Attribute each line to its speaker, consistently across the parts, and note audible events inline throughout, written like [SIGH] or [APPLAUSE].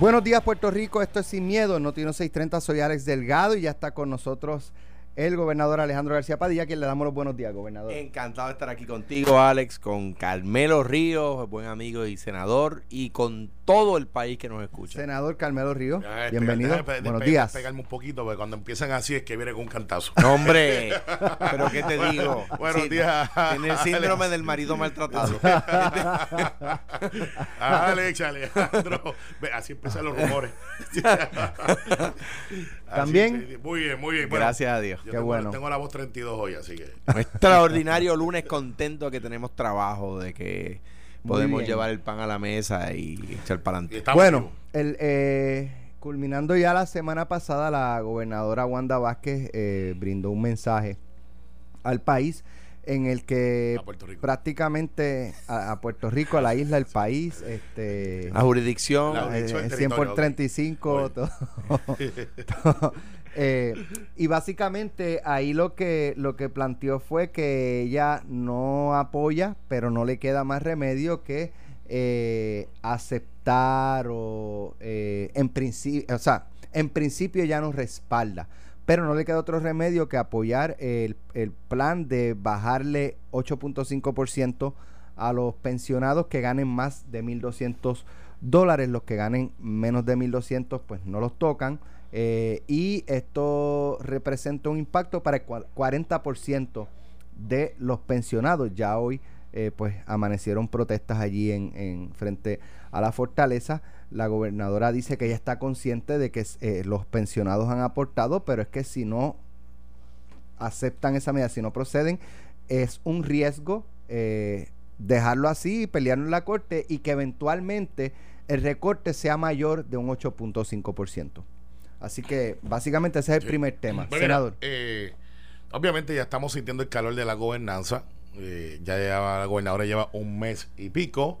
Speaker 1: Buenos días, Puerto Rico. Esto es Sin Miedo. Notino 630. Soy Alex Delgado y ya está con nosotros el gobernador Alejandro García Padilla, quien le damos los buenos días, gobernador.
Speaker 2: Encantado de estar aquí contigo, Alex, con Carmelo Ríos, buen amigo y senador, y con todo el país que nos escucha.
Speaker 1: Senador Carmelo Ríos,
Speaker 3: Ah,
Speaker 1: bienvenido. buenos días.
Speaker 3: Pegarme un poquito, porque cuando empiezan así es que viene con un cantazo.
Speaker 2: No, hombre, [LAUGHS] pero ¿qué te digo?
Speaker 3: Buenos
Speaker 2: Sí,
Speaker 3: días.
Speaker 2: Tiene el síndrome del marido maltratado. [LAUGHS]
Speaker 3: Alex, Alejandro. Ve, Así empiezan los rumores. [LAUGHS] Así,
Speaker 1: ¿También?
Speaker 3: sí, Muy bien, muy bien. Bueno,
Speaker 2: Gracias a Dios.
Speaker 3: yo
Speaker 1: Qué
Speaker 3: tengo,
Speaker 1: bueno.
Speaker 3: Tengo la voz 32 hoy, así que. [LAUGHS]
Speaker 2: Extraordinario lunes contento que tenemos trabajo, de que podemos llevar el pan a la mesa y echar para adelante.
Speaker 1: Bueno, el, eh, culminando ya la semana pasada, la gobernadora Wanda Vázquez eh, brindó un mensaje al país en el que
Speaker 3: A Puerto Rico.
Speaker 1: prácticamente a, a Puerto Rico, a la isla, al país, este,
Speaker 2: La jurisdicción,
Speaker 3: La-
Speaker 1: eh,
Speaker 3: dicho el
Speaker 1: 100 por
Speaker 3: territorio, ok.
Speaker 1: 35,
Speaker 3: Oye.
Speaker 1: todo. todo. [LAUGHS] [LAUGHS] Eh, y básicamente ahí lo que lo que planteó fue que ella no apoya, pero no le queda más remedio que eh, aceptar o eh, en principio, o sea, en principio ya nos respalda, pero no le queda otro remedio que apoyar el, el plan de bajarle 8.5% a los pensionados que ganen más de 1.200 dólares, los que ganen menos de 1.200 pues no los tocan. eh, y esto representa un impacto para el cua- 40% de los pensionados. Ya hoy eh, pues amanecieron protestas allí en, en frente a la fortaleza. La gobernadora dice que ella está consciente de que eh, los pensionados han aportado, pero es que si no aceptan esa medida, si no proceden, es un riesgo eh, dejarlo así y pelearlo en la corte y que eventualmente el recorte sea mayor de un 8.5%. Así que básicamente ese es el
Speaker 3: Sí.
Speaker 1: primer tema.
Speaker 3: Bueno,
Speaker 1: Senador.
Speaker 3: eh, obviamente ya estamos sintiendo el calor de la gobernanza. Eh, ya lleva, la gobernadora lleva un mes y pico.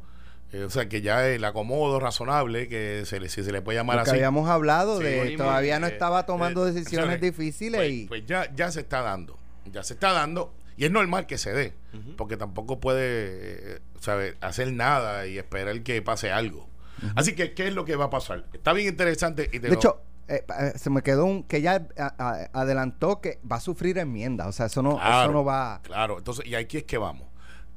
Speaker 3: Eh, o sea que ya el acomodo razonable, que se le, si se le puede llamar
Speaker 1: Lo que
Speaker 3: así.
Speaker 1: habíamos hablado
Speaker 3: Sí,
Speaker 1: de todavía no
Speaker 3: eh,
Speaker 1: estaba tomando
Speaker 3: eh,
Speaker 1: decisiones
Speaker 3: acciones.
Speaker 1: difíciles
Speaker 3: Pues,
Speaker 1: y
Speaker 3: pues ya, ya se está dando. Ya se está dando. Y es normal que se dé. Porque tampoco puede eh, sabe, hacer nada y esperar que pase algo. Así que, ¿qué es lo que va a pasar? Está bien interesante. Y te
Speaker 1: de
Speaker 3: lo-
Speaker 1: hecho eh, se me quedó un que ya a- a- adelantó que va a sufrir enmienda, o sea, eso no eso no va
Speaker 3: Claro, entonces, y aquí es que vamos.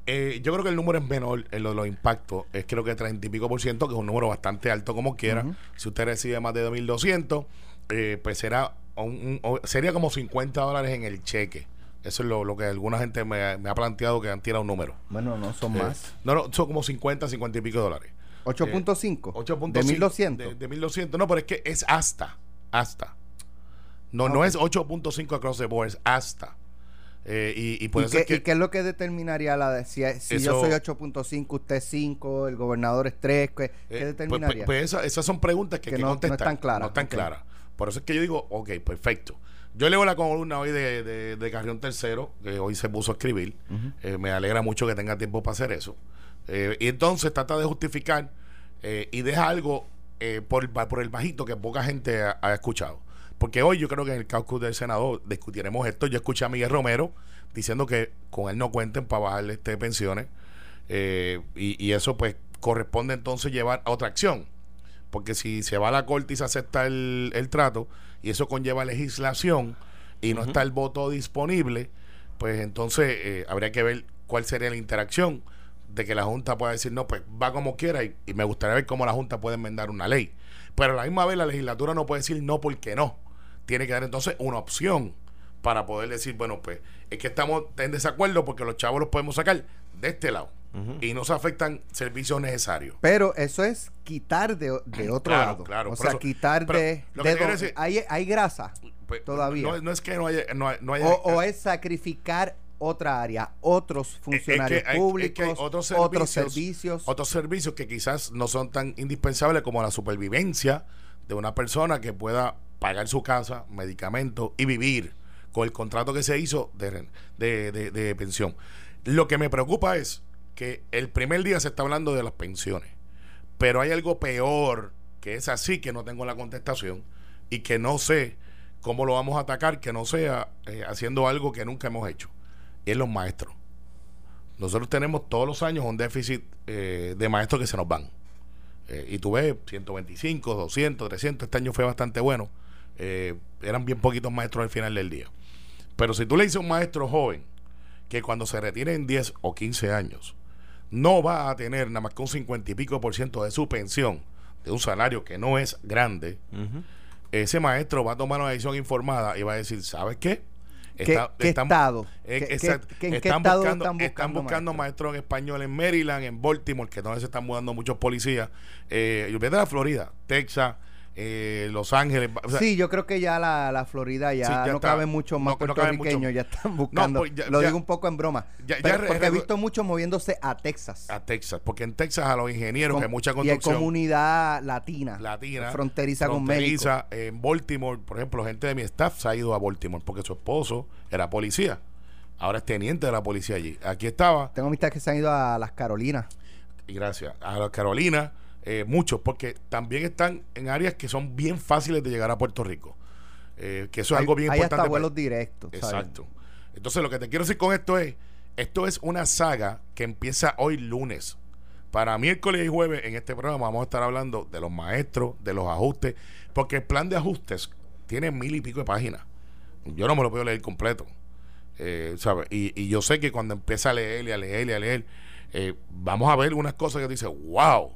Speaker 3: Eh, yo creo que el número es menor en lo de los impactos, es creo que 30 y pico por ciento, que es un número bastante alto como quiera. Si usted recibe más de 2.200, eh, pues será un- un- o- sería como 50 dólares en el cheque. Eso es lo, lo que alguna gente me, ha- me ha planteado que han tirado un número.
Speaker 1: bueno, no son
Speaker 3: Eh,
Speaker 1: más.
Speaker 3: no, no, son como 50, 50 y pico dólares.
Speaker 1: 8.5
Speaker 3: 8.5
Speaker 1: de 1200.
Speaker 3: De, de 1200. No, pero es que es hasta. Hasta. No, no es 8.5 across the board, es hasta. Eh, y, y por
Speaker 1: ¿Y
Speaker 3: eso
Speaker 1: qué,
Speaker 3: es que.
Speaker 1: y qué es lo que determinaría la de, si, si yo
Speaker 3: Eso-
Speaker 1: soy 8.5, usted es 5, el gobernador es 3, ¿qué, qué
Speaker 3: Eh, pues-
Speaker 1: determinaría?
Speaker 3: Pues, pues esa- esas son preguntas que,
Speaker 1: Que
Speaker 3: que
Speaker 1: no- no están claras,
Speaker 3: No están
Speaker 1: ok.
Speaker 3: claras. Por eso es que yo digo, ok, perfecto. Yo leo la columna hoy de, de, de Carrión Tercero, que hoy se puso a escribir. Eh, me alegra mucho que tenga tiempo para hacer eso. Eh, y entonces trata de justificar eh, y deja algo eh, por, por el bajito que poca gente ha, ha escuchado. Porque hoy yo creo que en el caucus del Senado discutiremos esto. Yo escuché a Miguel Romero diciendo que con él no cuenten para bajarle este pensiones. Eh, y, y eso pues corresponde entonces llevar a otra acción. Porque si se va a la corte y se acepta el, el trato y eso conlleva legislación y no está el voto disponible, pues entonces eh, habría que ver cuál sería la interacción de que la Junta pueda decir, no, pues va como quiera y, y me gustaría ver cómo la Junta puede enmendar una ley. Pero a la misma vez la legislatura no puede decir no porque no. Tiene que dar entonces una opción para poder decir, bueno, pues es que estamos en desacuerdo porque los chavos los podemos sacar de este lado y no se afectan servicios necesarios.
Speaker 1: Pero eso es quitar de, de otro
Speaker 3: Claro,
Speaker 1: lado.
Speaker 3: claro,
Speaker 1: o sea,
Speaker 3: eso-
Speaker 1: quitar de... de
Speaker 3: decir-
Speaker 1: hay, hay grasa.
Speaker 3: Pues,
Speaker 1: Todavía.
Speaker 3: No, no es que no haya... No, hay- no haya
Speaker 1: O, o es sacrificar otra área, otros funcionarios
Speaker 3: es
Speaker 1: públicos,
Speaker 3: que hay otros
Speaker 1: otros
Speaker 3: servicios,
Speaker 1: servicios.
Speaker 3: otros servicios que quizás no son tan indispensables como la supervivencia de una persona que pueda pagar su casa, medicamentos y vivir con el contrato que se hizo de, de, de- pensión. Lo que me preocupa es que el primer día se está hablando de las pensiones, pero hay algo peor que es así que no tengo la contestación y que no sé cómo lo vamos a atacar, que no sea eh, haciendo algo que nunca hemos hecho, y es los maestros. Nosotros tenemos todos los años un déficit eh, de maestros que se nos van. Eh, y tú ves 125, 200, 300, este año fue bastante bueno. Eh, eran bien poquitos maestros al final del día. Pero si tú le dices a un maestro joven que cuando se retire en 10 o 15 años, no va a tener nada más que un 50 y pico por ciento de su pensión, de un salario que no es grande, ese maestro va a tomar una decisión informada y va a decir, ¿sabes qué?
Speaker 1: ¿Qué, estado?
Speaker 3: Eh,
Speaker 1: ¿Qué-
Speaker 3: exacto.
Speaker 1: qué- en qué
Speaker 3: están,
Speaker 1: estado
Speaker 3: buscando,
Speaker 1: están
Speaker 3: están
Speaker 1: buscando maestros?
Speaker 3: maestros en español en Maryland, en Baltimore, que es donde se están mudando muchos policías. Eh, y de la Florida, Texas, eh, Los Ángeles. o sea,
Speaker 1: sí, yo creo que ya la, la Florida ya,
Speaker 3: Sí, ya
Speaker 1: no
Speaker 3: está.
Speaker 1: caben muchos más
Speaker 3: No-
Speaker 1: puertorriqueños,
Speaker 3: mucho.
Speaker 1: ya están buscando.
Speaker 3: pues ya-
Speaker 1: lo
Speaker 3: ya-
Speaker 1: digo un poco en broma. pero- porque he visto muchos moviéndose a Texas.
Speaker 3: a Texas, porque en Texas a los ingenieros, que hay mucha
Speaker 1: y hay
Speaker 3: construcción
Speaker 1: comunidad latina,
Speaker 3: latina,
Speaker 1: fronteriza, con México.
Speaker 3: fronteriza, En Baltimore, por ejemplo, gente de mi staff se ha ido a Baltimore porque su esposo era policía. Ahora es teniente de la policía allí. Aquí estaba,
Speaker 1: Tengo amistades que se han ido a las Carolinas.
Speaker 3: y gracias a la Carolina, eh, muchos, porque también están en áreas que son bien fáciles de llegar a Puerto Rico. Eh, que eso es algo bien
Speaker 1: hay
Speaker 3: importante.
Speaker 1: hasta
Speaker 3: para-
Speaker 1: vuelos directos. ¿sabes?
Speaker 3: Exacto. Entonces, lo que te quiero decir con esto es: esto es una saga que empieza hoy lunes. Para miércoles y jueves en este programa vamos a estar hablando de los maestros, de los ajustes, porque el plan de ajustes tiene mil y pico de páginas. Yo no me lo puedo leer completo. Eh, ¿sabes? Y, y yo sé que cuando empieza a leer y a leer y a leer, eh, vamos a ver unas cosas que dice, wow,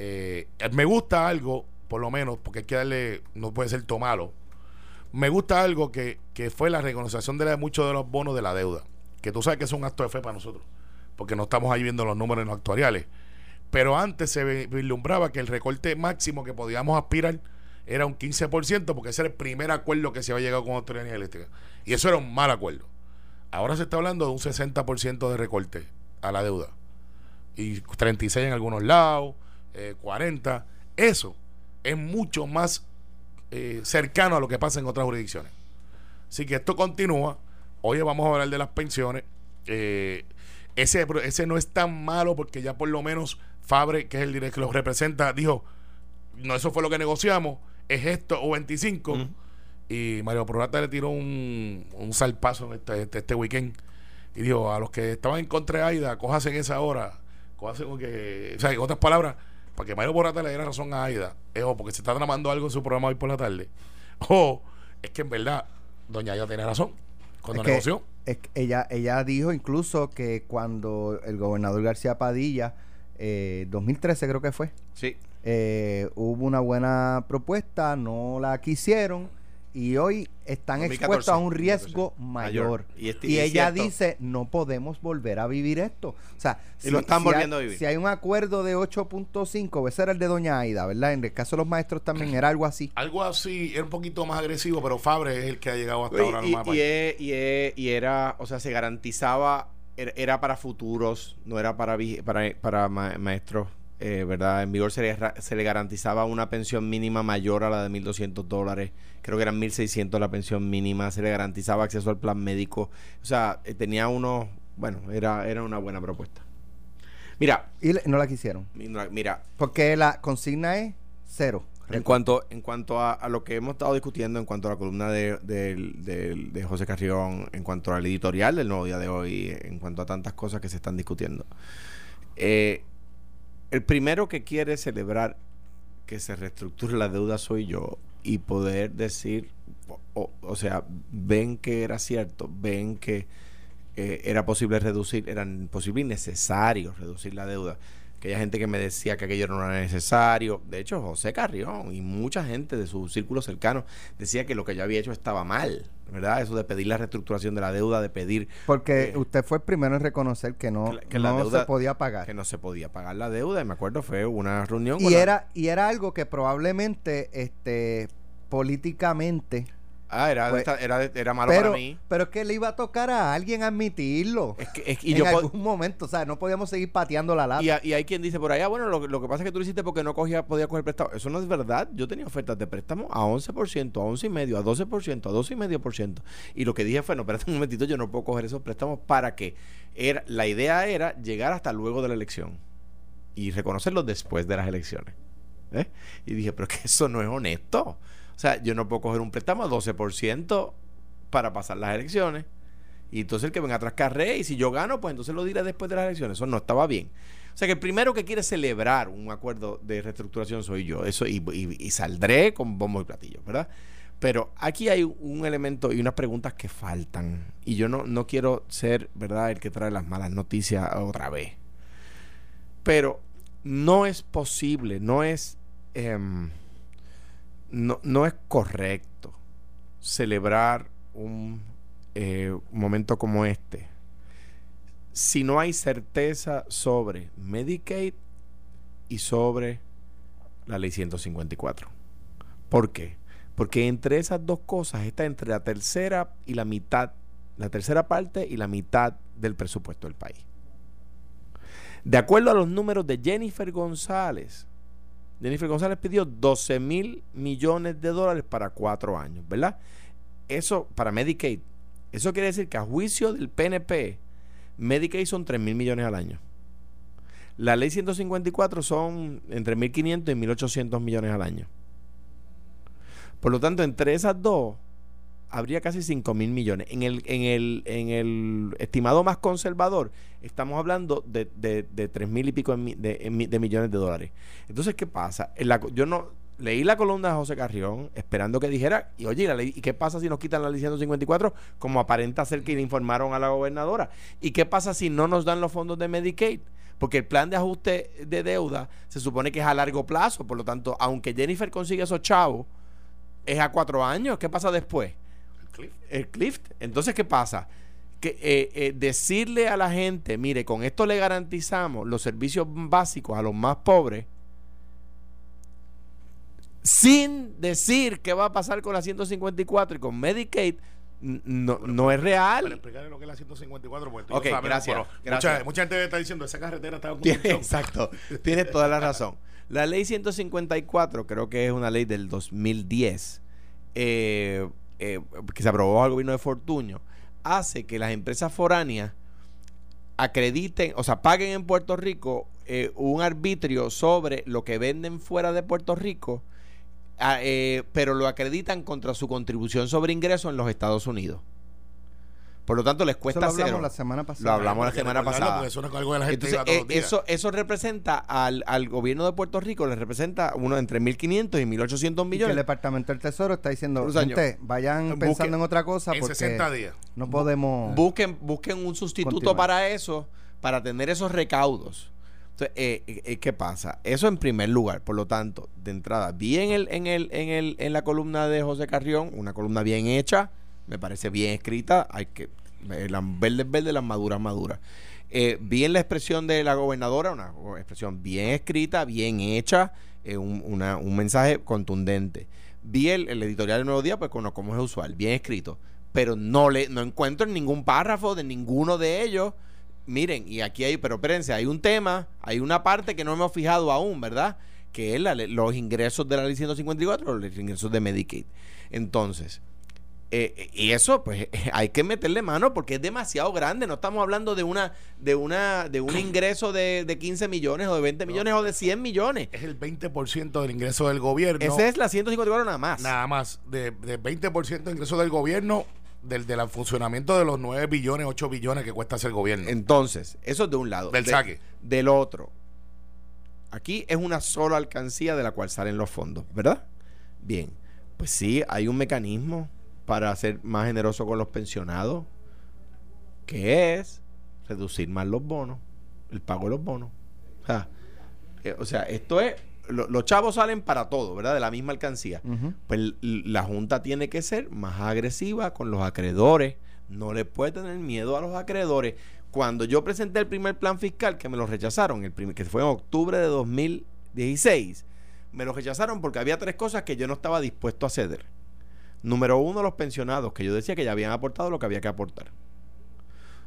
Speaker 3: eh, me gusta algo, por lo menos, porque hay que darle, no puede ser todo malo. Me gusta algo que, que fue la reconocimiento de muchos de los bonos de la deuda, que tú sabes que es un acto de fe para nosotros, porque no estamos ahí viendo los números en los actuariales. Pero antes se vi- vislumbraba que el recorte máximo que podíamos aspirar era un 15%, porque ese era el primer acuerdo que se había llegado con Autoridad de Energía Eléctrica. Y eso era un mal acuerdo. Ahora se está hablando de un 60% de recorte a la deuda. Y 36 en algunos lados, eh, 40. Eso es mucho más eh, cercano a lo que pasa en otras jurisdicciones. Así que esto continúa. Hoy vamos a hablar de las pensiones. Eh, ese, ese no es tan malo porque ya por lo menos Fabre, que es el director que los representa, dijo, no, eso fue lo que negociamos, es esto o 25.
Speaker 2: Ujú.
Speaker 3: Y Mario Prorata le tiró un, un salpazo este, este, este weekend. Y dijo, a los que estaban en contra de Aida, cójase en esa hora. Cójase con que... O sea, en otras palabras, para que Mario Prorata le diera razón a Aida, es o porque se está tramando algo en su programa hoy por la tarde, [LAUGHS] o es que en verdad Doña Aida tiene razón cuando
Speaker 1: Es que-
Speaker 3: negoció.
Speaker 1: es que ella, ella dijo incluso que cuando el gobernador García Padilla, eh, 2013 creo que fue,
Speaker 2: Sí.
Speaker 1: eh, hubo una buena propuesta, no la quisieron y hoy están
Speaker 2: 2014,
Speaker 1: expuestos a un riesgo
Speaker 2: 2014.
Speaker 1: mayor.
Speaker 2: Mayor. Y este-
Speaker 1: y
Speaker 2: y
Speaker 1: ella
Speaker 2: cierto.
Speaker 1: dice, no podemos volver a vivir esto. O sea,
Speaker 2: Y lo están volviendo
Speaker 1: hay,
Speaker 2: a vivir.
Speaker 1: Si hay un acuerdo de 8.5, ese era el de Doña Aida, ¿verdad? En el caso de los maestros también era algo así.
Speaker 3: Algo así, era un poquito más agresivo, pero Fabre es el que ha llegado hasta
Speaker 2: Y,
Speaker 3: ahora.
Speaker 2: y-
Speaker 3: nomás
Speaker 2: y y era, o sea, se garantizaba, era, era para futuros, no era para, para, para ma- maestros, eh, ¿verdad? En vigor se le, se le garantizaba una pensión mínima mayor a la de 1.200 dólares, creo que eran 1.600 la pensión mínima, se le garantizaba acceso al plan médico, o sea, eh, tenía unos, bueno, era, era una buena propuesta. Mira,
Speaker 1: Y le- no la quisieron.
Speaker 2: mira, mira,
Speaker 1: Porque la consigna es cero.
Speaker 2: En cuanto, en cuanto a, a lo que hemos estado discutiendo, en cuanto a la columna de, del- del- de José Carrión, en cuanto al editorial del nuevo día de hoy, en cuanto a tantas cosas que se están discutiendo. eh, el primero que quiere celebrar que se reestructure la deuda soy yo y poder decir, o, o- sea, ven que era cierto, ven que eh, era posible reducir, era posible y necesario reducir la deuda. Aquella gente que me decía que aquello no era necesario. De hecho, José Carrión y mucha gente de su círculo cercano decía que lo que yo había hecho estaba mal, ¿verdad? Eso de pedir la reestructuración de la deuda, de pedir
Speaker 1: Porque
Speaker 2: Eh,
Speaker 1: usted fue el primero en reconocer que no,
Speaker 2: que la- deuda-
Speaker 1: se podía pagar.
Speaker 2: que no se podía pagar la deuda. Y me acuerdo, fue una reunión.
Speaker 1: y
Speaker 2: la-
Speaker 1: era y era algo que probablemente este políticamente
Speaker 2: Ah, era,
Speaker 1: pues,
Speaker 2: era, era malo
Speaker 1: pero
Speaker 2: para mí.
Speaker 1: pero es que le iba a tocar a alguien admitirlo
Speaker 2: Es que, es que- y
Speaker 1: en
Speaker 2: yo
Speaker 1: algún momento o sea no podíamos seguir pateando la lata
Speaker 2: Y, a- y hay quien dice por allá, bueno, lo, lo que pasa es que tú lo hiciste porque no cogía, podía coger prestado. Eso no es verdad. Yo tenía ofertas de préstamo a 11%, a 11,5%, a 12%, a 12,5%. Y lo que dije fue, no, espérate un momentito, yo no puedo coger esos préstamos para que era, la idea era llegar hasta luego de la elección y reconocerlos después de las elecciones. ¿eh? Y dije, pero que eso no es honesto. O sea, yo no puedo coger un préstamo a 12% para pasar las elecciones. Y entonces el que venga atrás carré y si yo gano, pues entonces lo diré después de las elecciones. Eso no estaba bien. O sea que el primero que quiere celebrar un acuerdo de reestructuración soy yo. Eso y, y saldré con bombo y platillo, ¿verdad? Pero aquí hay un elemento y unas preguntas que faltan. Y yo no, no quiero ser, ¿verdad?, el que trae las malas noticias otra vez. Pero no es posible, no es, em, no, no, es correcto celebrar un, eh, un momento como este si no hay certeza sobre Medicaid y sobre la ley 154. ¿Por qué? Porque entre esas dos cosas está entre la tercera y la mitad, la tercera parte y la mitad del presupuesto del país. De acuerdo a los números de Jennifer González, Jennifer González pidió 12 mil millones de dólares para cuatro años, ¿verdad? Eso para Medicaid. Eso quiere decir que a juicio del PNP, Medicaid son 3 mil millones al año. La ley 154 son entre 1.500 y 1.800 millones al año. Por lo tanto, entre esas dos, habría casi 5 mil millones. En el, en, el, en el estimado más conservador, estamos hablando de, de, de 3 mil y pico de, millones de dólares. Entonces, ¿qué pasa? yo no leí la columna de José Carrión esperando que dijera, y oye, ¿y qué pasa si nos quitan la ley 154? Como aparenta ser que le informaron a la gobernadora. ¿Y qué pasa si no nos dan los fondos de Medicaid? Porque el plan de ajuste de deuda se supone que es a largo plazo, por lo tanto, aunque Jennifer consiga esos chavos, es a cuatro años. ¿Qué pasa después? El cliff. El cliff. Entonces, ¿qué pasa? Que eh, eh, decirle a la gente, mire, con esto le garantizamos los servicios básicos a los más pobres, sin decir qué va a pasar con la 154 y con Medicaid, no, no es real. Para explicarle lo que es la 154, porque ok, gracias, gracias. Mucha, gente está diciendo esa carretera está en Exacto, tienes toda la razón. La ley 154, creo que es una ley del 2010, eh, eh, que se aprobó al gobierno de Fortuño, hace que las empresas foráneas acrediten, o sea, paguen en Puerto Rico eh, un arbitrio sobre lo que venden fuera de Puerto Rico, ah, pero lo acreditan contra su contribución sobre ingresos en los Estados Unidos. Por lo tanto, les cuesta
Speaker 1: eso lo hablamos la semana pasada.
Speaker 2: Lo hablamos la semana pasada. Eso, eso, eso representa al, al, gobierno de Puerto Rico, le representa uno entre 1.500 y 1.800 millones.
Speaker 1: el Departamento del Tesoro está diciendo, gente, vayan pensando en otra cosa porque 60 días. no podemos...
Speaker 2: Busquen, busquen un sustituto para eso, para tener esos recaudos. Entonces, eh, eh, ¿qué pasa? Eso en primer lugar. Por lo tanto, de entrada, vi en, el, en, el, en, el, en la columna de José Carrión, una columna bien hecha, me parece bien escrita, hay que las verdes verdes, las maduras maduras. Eh, bien la expresión de la gobernadora, una expresión bien escrita, bien hecha, eh, un, un, mensaje contundente. Vi el, editorial del Nuevo Día, pues como, como es usual, bien escrito, pero no le no encuentro en ningún párrafo de ninguno de ellos. Miren, y aquí hay, pero espérense, hay un tema, hay una parte que no hemos fijado aún, ¿verdad? Que es los ingresos de la ley 154, los ingresos de Medicaid. Entonces, eh, y eso, pues, [LAUGHS] hay que meterle mano porque es demasiado grande. No estamos hablando de una, de una, de un ingreso de, de 15 millones o de 20 millones o de 100 millones.
Speaker 3: Es el 20% del ingreso del gobierno.
Speaker 2: Ese es la 154 nada más.
Speaker 3: Nada más. De, de 20% de ingreso del gobierno del, del funcionamiento de los 9 billones, 8 billones que cuesta hacer gobierno.
Speaker 2: Entonces, eso es de un lado.
Speaker 3: Del saque.
Speaker 2: Del otro. Aquí es una sola alcancía de la cual salen los fondos, ¿verdad? Bien. Pues sí, hay un mecanismo para ser más generoso con los pensionados, que es reducir más los bonos, el pago de los bonos. O sea, eh, esto es, los chavos salen para todo, ¿verdad? De la misma alcancía. Pues la Junta tiene que ser más agresiva con los acreedores. No le puede tener miedo a los acreedores. Cuando yo presenté el primer plan fiscal, que me lo rechazaron, el primer, que fue en octubre de 2016, me lo rechazaron porque había tres cosas que yo no estaba dispuesto a ceder. Número uno, los pensionados, que yo decía que ya habían aportado lo que había que aportar.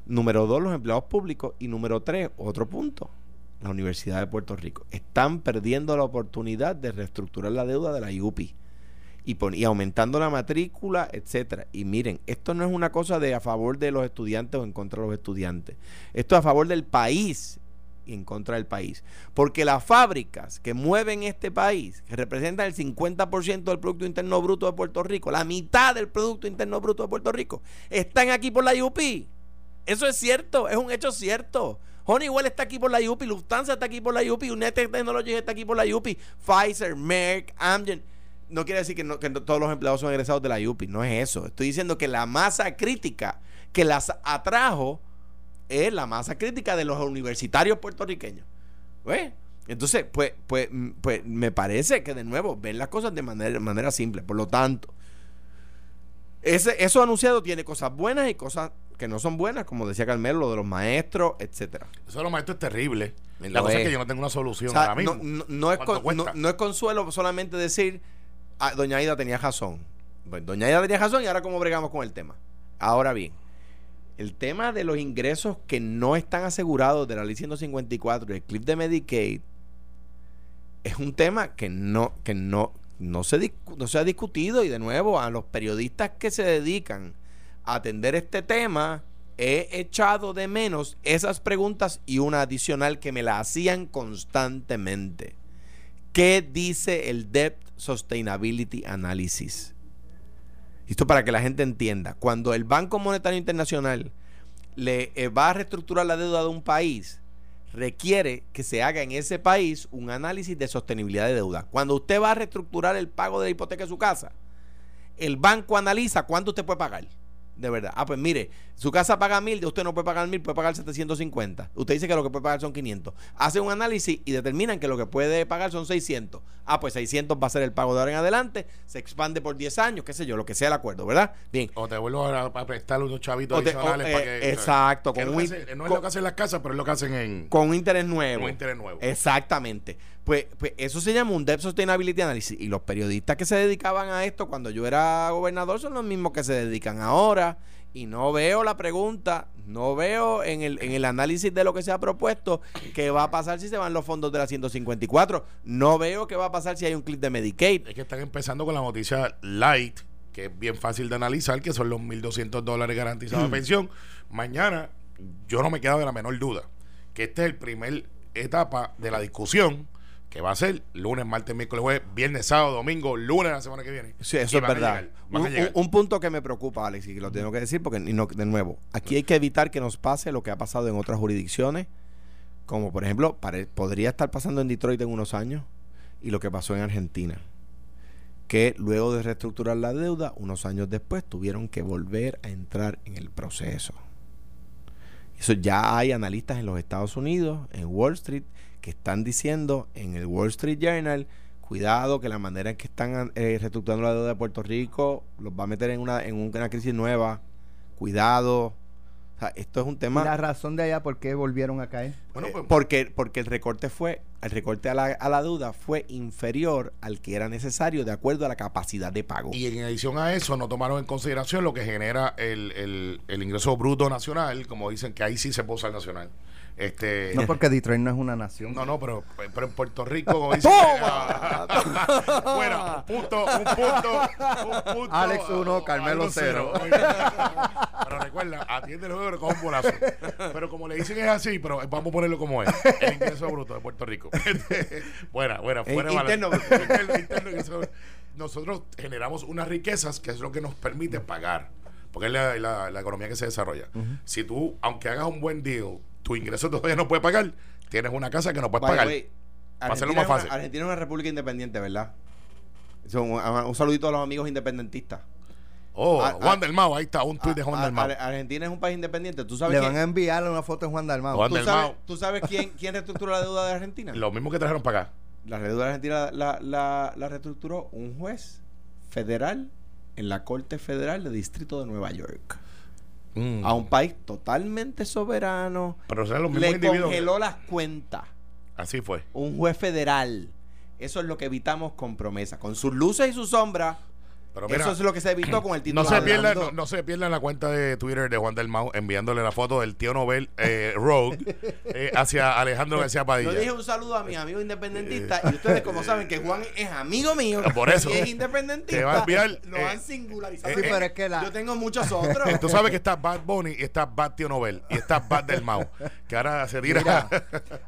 Speaker 2: Número dos, los empleados públicos. Y número tres, otro punto, la Universidad de Puerto Rico. Están perdiendo la oportunidad de reestructurar la deuda de la IUPI. Y, y, aumentando la matrícula, etcétera. Y miren, esto no es una cosa de a favor de los estudiantes o en contra de los estudiantes. Esto es a favor del país en contra del país. Porque las fábricas que mueven este país, que representan el 50% del Producto Interno Bruto de Puerto Rico, la mitad del Producto Interno Bruto de Puerto Rico, están aquí por la IUP. Eso es cierto, es un hecho cierto. Honeywell está aquí por la UPI, Lufthansa está aquí por la UPI, United Technologies está aquí por la UPI, Pfizer, Merck, Amgen. No quiere decir que, todos los empleados son egresados de la UPI, no es eso. Estoy diciendo que la masa crítica que las atrajo es la masa crítica de los universitarios puertorriqueños. ¿Ves? Entonces, pues, pues, mm, pues me parece que de nuevo ven las cosas de manera, manera simple. Por lo tanto, ese, eso anunciado tiene cosas buenas y cosas que no son buenas, como decía Carmelo, lo de los maestros, etcétera.
Speaker 3: Eso de los maestros es terrible.
Speaker 2: Lo
Speaker 3: La cosa es
Speaker 2: es.
Speaker 3: que yo no tengo una solución
Speaker 2: O sea,
Speaker 3: ahora mismo.
Speaker 2: no, no- no es
Speaker 3: ¿Cuánto
Speaker 2: con- no- es consuelo solamente decir, "Ah, doña Aida tenía razón. Pues doña Aida tenía razón y ahora cómo bregamos con el tema. Ahora bien, el tema de los ingresos que no están asegurados de la ley 154 y el clip de Medicaid es un tema que no, que no, no, se, no se ha discutido y de nuevo a los periodistas que se dedican a atender este tema he echado de menos esas preguntas y una adicional que me la hacían constantemente. ¿Qué dice el Debt Sustainability Analysis? Esto para que la gente entienda. Cuando el Banco Monetario Internacional le eh, va a reestructurar la deuda de un país, requiere que se haga en ese país un análisis de sostenibilidad de deuda. Cuando usted va a reestructurar el pago de la hipoteca de su casa, el banco analiza cuánto usted puede pagar. De verdad. Ah, pues mire, su casa paga mil, usted no puede pagar mil, puede pagar 750. Usted dice que lo que puede pagar son 500. Hace un análisis y determinan que lo que puede pagar son 600. Ah, pues 600 va a ser el pago de ahora en adelante. Se expande por 10 años, qué sé yo, lo que sea el acuerdo, ¿verdad? Bien.
Speaker 3: O te vuelvo a, a prestar unos chavitos
Speaker 2: te-
Speaker 3: adicionales
Speaker 2: o,
Speaker 3: para
Speaker 2: eh,
Speaker 3: que.
Speaker 2: exacto,
Speaker 3: que
Speaker 2: con
Speaker 3: no,
Speaker 2: un
Speaker 3: no es
Speaker 2: con-
Speaker 3: lo que hacen las casas, pero es lo que hacen en.
Speaker 2: Con un interés nuevo.
Speaker 3: Con un interés nuevo.
Speaker 2: Exactamente. Pues, pues eso se llama un Debt Sustainability Analysis. Y los periodistas que se dedicaban a esto cuando yo era gobernador son los mismos que se dedican ahora. Y no veo la pregunta, no veo en el, en el análisis de lo que se ha propuesto qué va a pasar si se van los fondos de la 154. No veo qué va a pasar si hay un clip de Medicaid.
Speaker 3: Es que están empezando con la noticia light, que es bien fácil de analizar, que son los 1.200 dólares garantizados
Speaker 2: Mm.
Speaker 3: de pensión. Mañana, yo no me quedo de la menor duda, que esta es el primer etapa de la discusión, que va a ser lunes, martes, miércoles, jueves, viernes, sábado, domingo, lunes la semana que viene.
Speaker 2: Sí, eso es verdad.
Speaker 3: llegar,
Speaker 2: Un, punto que me preocupa, Alex, y que lo tengo que decir, porque no- de nuevo, aquí hay que evitar que nos pase lo que ha pasado en otras jurisdicciones, como por ejemplo, podría estar pasando en Detroit en unos años, y lo que pasó en Argentina, que luego de reestructurar la deuda, unos años después tuvieron que volver a entrar en el proceso. Eso ya hay analistas en los Estados Unidos, en Wall Street, que están diciendo en el Wall Street Journal, cuidado que la manera en que están eh, reestructurando la deuda de Puerto Rico los va a meter en una, en una crisis nueva. Cuidado. O sea, esto es un
Speaker 1: Y
Speaker 2: tema...
Speaker 1: la razón de allá por qué volvieron a caer.
Speaker 3: Bueno,
Speaker 2: Eh,
Speaker 3: pues,
Speaker 2: porque, porque el recorte fue, el recorte a la, a la deuda fue inferior al que era necesario de acuerdo a la capacidad de pago.
Speaker 3: Y en adición a eso, no tomaron en consideración lo que genera el, el, el ingreso bruto nacional, como dicen que ahí sí se posa el nacional. Este,
Speaker 1: No porque Detroit no es una nación.
Speaker 3: No, no, pero, pero en Puerto Rico, como dicen,
Speaker 2: ¡Toma! [LAUGHS]
Speaker 3: bueno, un punto, un punto, un punto.
Speaker 1: Alex uno, Carmelo
Speaker 3: algo
Speaker 1: cero.
Speaker 3: Pero recuerda, atiende el juego con un bolazo. Pero como le dicen es así, pero vamos a ponerlo como es. El ingreso bruto de Puerto Rico. [LAUGHS] buena, buena,
Speaker 2: En
Speaker 3: fuera de [LAUGHS]
Speaker 2: interno.
Speaker 3: Interno, interno. Nosotros generamos unas riquezas que es lo que nos permite pagar. Porque es la, la- la economía que se desarrolla. Si tú, aunque hagas un buen deal, tu ingreso todavía no puede pagar, tienes una casa que no puedes
Speaker 2: By
Speaker 3: pagar.
Speaker 2: way,
Speaker 3: Para hacerlo
Speaker 2: Argentina
Speaker 3: más
Speaker 2: es una-
Speaker 3: fácil.
Speaker 2: Argentina es una república independiente, ¿verdad? Un, un saludito a los amigos independentistas.
Speaker 3: Oh, Juan del Mao, ahí está, un tuit de Juan
Speaker 2: A-
Speaker 3: del Mao.
Speaker 2: a- Argentina es un país independiente. ¿Tú sabes,
Speaker 1: Le
Speaker 2: quién,
Speaker 1: van a enviarle una foto de Juan Dalmau.
Speaker 3: Juan
Speaker 2: tú
Speaker 3: del
Speaker 2: sabes,
Speaker 3: Mao.
Speaker 2: tú sabes quién, [LAUGHS] quién reestructuró la deuda de Argentina?
Speaker 3: Lo mismo que trajeron para acá.
Speaker 2: La deuda de Argentina la, la, la reestructuró un juez federal en la Corte Federal del Distrito de Nueva York.
Speaker 3: Mm.
Speaker 2: A un país totalmente soberano.
Speaker 3: Pero serán los mismos
Speaker 2: Le congeló las cuentas.
Speaker 3: Así fue.
Speaker 2: Un juez federal. Eso es lo que evitamos con promesa. Con sus luces y sus sombras.
Speaker 3: Pero mira,
Speaker 2: eso es lo que se evitó con el título.
Speaker 3: no se,
Speaker 2: de
Speaker 3: pierda,
Speaker 2: Hablando.
Speaker 3: no, no se pierda la cuenta de Twitter de Juan del Mao enviándole la foto del tío Nobel eh, Rogue [LAUGHS] eh, hacia Alejandro García Padilla.
Speaker 2: Yo dije un saludo a mis amigos independentistas y ustedes como saben que Juan es amigo mío [LAUGHS]
Speaker 3: Por eso.
Speaker 2: y es independentista.
Speaker 3: Te va a enviar,
Speaker 2: Lo
Speaker 3: eh,
Speaker 2: han singularizado.
Speaker 1: Sí, pero es que la-
Speaker 2: Yo tengo muchos otros. [LAUGHS]
Speaker 3: Tú sabes que está Bad Bunny y está Bad Tío Nobel y está Bad del Mao. Que ahora se tira.
Speaker 1: Mira,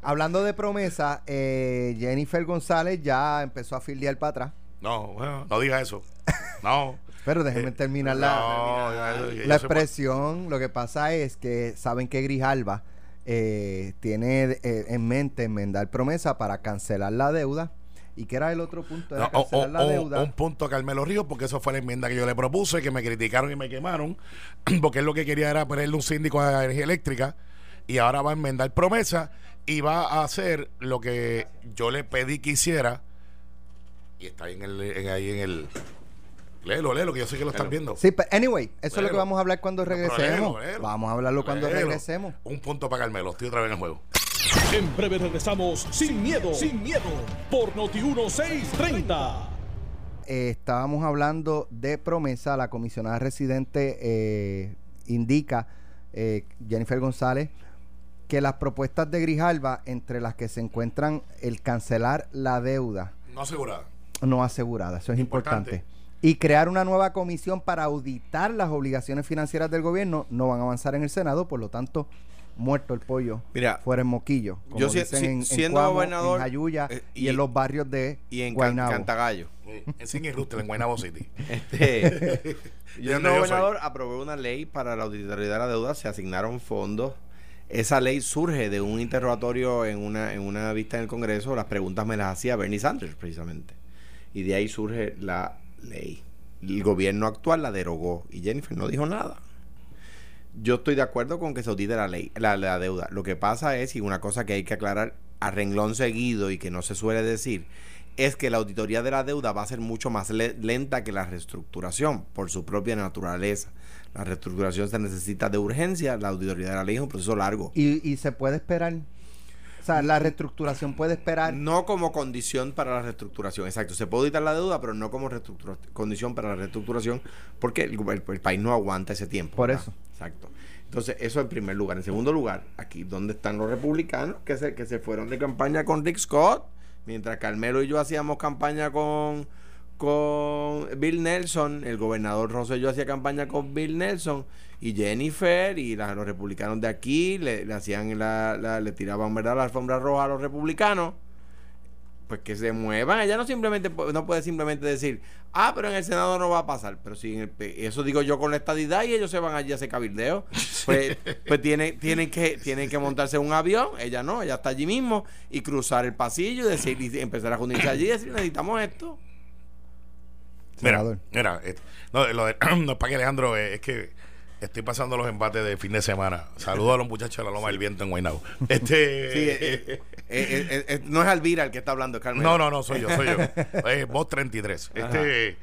Speaker 1: hablando de promesa, eh, Jennifer González ya empezó a filiar para atrás.
Speaker 3: No, bueno, no diga eso. No. [LAUGHS]
Speaker 1: Pero déjenme terminar la,
Speaker 3: no, ya- ya- ya
Speaker 1: la expresión. Lo que pasa es que saben que Grijalba eh, tiene eh, en mente enmendar promesa para cancelar la deuda. ¿Y qué era el otro punto? Era
Speaker 3: No, o-
Speaker 1: cancelar
Speaker 3: o-
Speaker 1: la
Speaker 3: o-
Speaker 1: deuda.
Speaker 3: un punto a Carmelo Ríos, porque eso fue la enmienda que yo le propuse, que me criticaron y me quemaron, [CLEARS THROAT] porque él lo que quería era ponerle un síndico a la energía eléctrica, y ahora va a enmendar promesa y va a hacer lo que yo le pedí que hiciera, y está ahí en el, en- ahí en el... Léelo, léelo, que yo sé que lo estás viendo.
Speaker 1: Sí, pero anyway, eso es lo que
Speaker 3: Léelo.
Speaker 1: vamos a hablar cuando regresemos.
Speaker 3: léelo, léelo.
Speaker 1: Vamos a hablarlo cuando
Speaker 3: Léelo.
Speaker 1: regresemos.
Speaker 3: Un punto para Carmelo, estoy otra vez en el juego.
Speaker 4: En breve regresamos sin miedo, sin miedo, por Noti 1630.
Speaker 1: Eh, estábamos hablando de promesa. La comisionada residente eh, indica, eh, Jennifer González, que las propuestas de Grijalba, entre las que se encuentran el cancelar la deuda
Speaker 3: No asegurada.
Speaker 1: No asegurada, eso es
Speaker 3: Importante.
Speaker 1: importante. Y crear una nueva comisión para auditar las obligaciones financieras del gobierno no van a avanzar en el Senado, por lo tanto, muerto el pollo
Speaker 2: Mira,
Speaker 1: fuera en moquillo, como
Speaker 2: yo si-
Speaker 1: dicen
Speaker 2: si-
Speaker 1: en, en
Speaker 2: siendo
Speaker 1: Cuamo,
Speaker 2: gobernador,
Speaker 1: en Jayuya
Speaker 2: eh,
Speaker 1: y,
Speaker 2: y-
Speaker 1: en los barrios de
Speaker 2: Y en Can-
Speaker 1: Guaynabo.
Speaker 2: Cantagallo.
Speaker 3: Eh, En Sin Rooster, en Guaynabo City.
Speaker 2: Este, [LAUGHS] yo
Speaker 3: soy.
Speaker 2: gobernador aprobé una ley para la auditoría de la deuda, se asignaron fondos. Esa ley surge de un interrogatorio en una, en una vista en el Congreso. Las preguntas me las hacía Bernie Sanders, precisamente. Y de ahí surge la ley. El gobierno actual la derogó y Jennifer no dijo nada. Yo estoy de acuerdo con que se audite la ley, la, la deuda. Lo que pasa es, y una cosa que hay que aclarar a renglón seguido y que no se suele decir, es que la auditoría de la deuda va a ser mucho más le- lenta que la reestructuración por su propia naturaleza. La reestructuración se necesita de urgencia, la auditoría de la ley es un proceso largo.
Speaker 1: Y se puede esperar. O sea, la reestructuración puede esperar.
Speaker 2: No como condición para la reestructuración, exacto. Se puede auditar la deuda, pero no como condición para la reestructuración, porque el, el- el país no aguanta ese tiempo.
Speaker 1: Por
Speaker 2: ¿verdad?
Speaker 1: eso.
Speaker 2: Exacto. Entonces, eso en primer lugar. En segundo lugar, aquí donde están los republicanos que se, que se fueron de campaña con Rick Scott, mientras Carmelo y yo hacíamos campaña con, con Bill Nelson, el gobernador Rosselló hacía campaña con Bill Nelson, y Jennifer y la- los republicanos de aquí le, le hacían la, la- le tiraban verdad la alfombra roja a los republicanos pues que se muevan. Ella no simplemente no puede simplemente decir, ah, pero en el Senado no va a pasar. Pero si en el pe- eso digo yo con la estadidad y ellos se van allí a hacer cabildeo, [LAUGHS] pues, pues tienen, tienen que, tienen que montarse un avión, ella no, ella está allí mismo, y cruzar el pasillo y decir, y empezar a juntarse allí y decir, necesitamos esto.
Speaker 3: Mira,
Speaker 1: Senador.
Speaker 3: mira, eh, no, lo de, [CLEARS THROAT] no es para que Alejandro, eh, es que estoy pasando los embates de fin de semana. Saludos a los muchachos de la Loma del Viento en Guaynabo. [LAUGHS] Este,
Speaker 2: Sí, eh, eh, eh, no es Alvira el que está hablando, Carmen.
Speaker 3: no, no, no, soy yo, soy yo. [LAUGHS] Eh, voz 33. Este,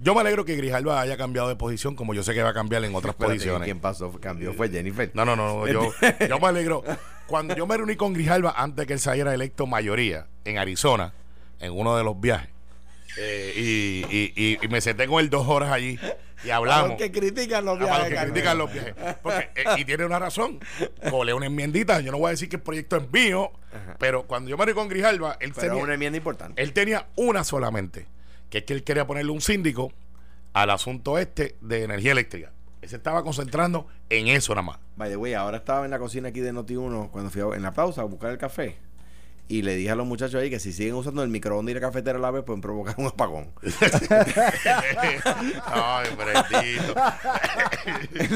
Speaker 3: yo me alegro que Grijalba haya cambiado de posición, como yo sé que va a cambiar en otras
Speaker 2: Espérate,
Speaker 3: posiciones.
Speaker 2: ¿Quién pasó? Cambió, fue Jennifer.
Speaker 3: No, no, no, no, yo, [LAUGHS] yo me alegro. Cuando yo me reuní con Grijalba antes de que él saliera electo mayoría en Arizona, en uno de los viajes, y, y, y- y me senté con él dos horas allí y hablamos.
Speaker 2: los que critican los
Speaker 3: Ah, para los
Speaker 2: viajes.
Speaker 3: que
Speaker 2: Carmen.
Speaker 3: critican los viajes. Porque, eh, y tiene una razón. Colé una enmiendita. Yo no voy a decir que el proyecto es mío, pero cuando yo me con Grijalba, él
Speaker 2: Pero
Speaker 3: tenía,
Speaker 2: una enmienda importante.
Speaker 3: él tenía una solamente, que es que él quería ponerle un síndico al asunto este de energía eléctrica. Él se estaba concentrando en eso nada más.
Speaker 2: By the way, ahora estaba en la cocina aquí de Noti1 cuando fui a- en la pausa a buscar el café. Y le dije a los muchachos ahí que si siguen usando el microondas y la cafetera a la vez, pueden provocar un apagón. [LAUGHS]
Speaker 3: Ay, Bretito.
Speaker 1: Que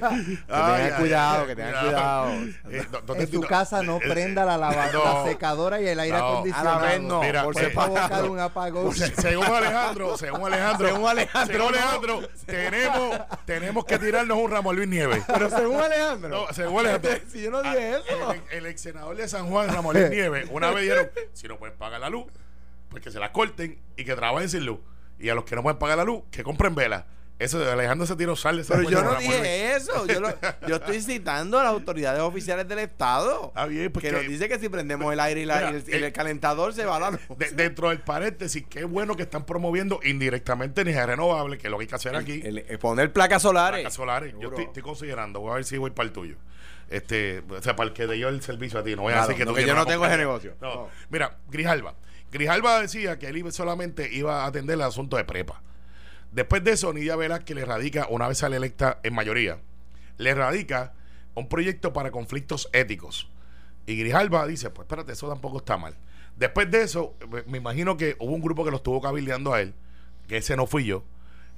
Speaker 1: tengan cuidado, que tengan cuidado.
Speaker 3: Eh, ¿dó- dónde
Speaker 1: En
Speaker 3: tú-
Speaker 1: casa no prenda la, lava-
Speaker 3: No.
Speaker 1: la secadora y el aire
Speaker 3: No,
Speaker 1: acondicionado.
Speaker 2: a la vez no,
Speaker 3: Mira,
Speaker 2: por
Speaker 3: separado.
Speaker 1: provocar un apagón.
Speaker 3: Se- según Alejandro, según Alejandro,
Speaker 2: Según Alejandro,
Speaker 3: según
Speaker 2: no.
Speaker 3: Alejandro, tenemos, tenemos que tirarnos un Ramón Luis Nieves.
Speaker 1: Pero según Alejandro.
Speaker 3: No, según Alejandro. [LAUGHS]
Speaker 1: Si yo no dije
Speaker 3: Ah,
Speaker 1: eso.
Speaker 3: El, el ex senador de San Juan, Ramón Luis Nieves, una vez dijeron, si no pueden pagar la luz, pues que se la corten y que trabajen sin luz. Y a los que no pueden pagar la luz, que compren velas. Eso de Alejandro se tiró sal
Speaker 2: Pero yo no dije eso. Yo, lo- yo estoy citando a las autoridades oficiales del Estado.
Speaker 3: Está bien, pues
Speaker 2: que
Speaker 3: que-
Speaker 2: nos dice que si prendemos el aire y, la-
Speaker 3: Mira,
Speaker 2: y el, y el
Speaker 3: eh,
Speaker 2: calentador se va a la luz.
Speaker 3: De- dentro del paréntesis, qué bueno que están promoviendo indirectamente energía renovable, que es lo que hay que hacer aquí.
Speaker 2: El- el poner placas solares.
Speaker 3: placas solares. Yo
Speaker 2: Seguro.
Speaker 3: estoy, estoy considerando, voy a ver si voy para el tuyo. Este, o sea, para el que dio el servicio a ti, no voy a decir que
Speaker 2: no,
Speaker 3: tú
Speaker 2: que yo no tengo ese negocio.
Speaker 3: No.
Speaker 2: No.
Speaker 3: Mira, Grijalba. Grijalba decía que él iba- solamente iba a atender el asunto de prepa. Después de eso, Nidia Velázquez le radica, una vez sale electa en mayoría, le radica un proyecto para conflictos éticos. Y Grijalba dice, pues espérate, eso tampoco está mal. Después de eso, me- me imagino que hubo un grupo que lo estuvo cabildeando a él, que ese no fui yo,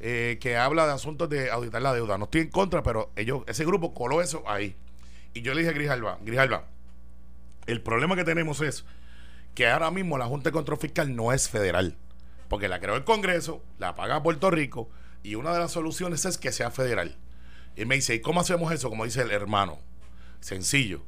Speaker 3: eh, que habla de asuntos de auditar la deuda. No estoy en contra, pero ellos, ese grupo coló eso ahí. Y yo le dije a Grijalva, Grijalva, el problema que tenemos es que ahora mismo la Junta de Control Fiscal no es federal, porque la creó el Congreso, la paga Puerto Rico, y una de las soluciones es que sea federal. Y me dice, ¿y cómo hacemos eso? Como dice el hermano. Sencillo.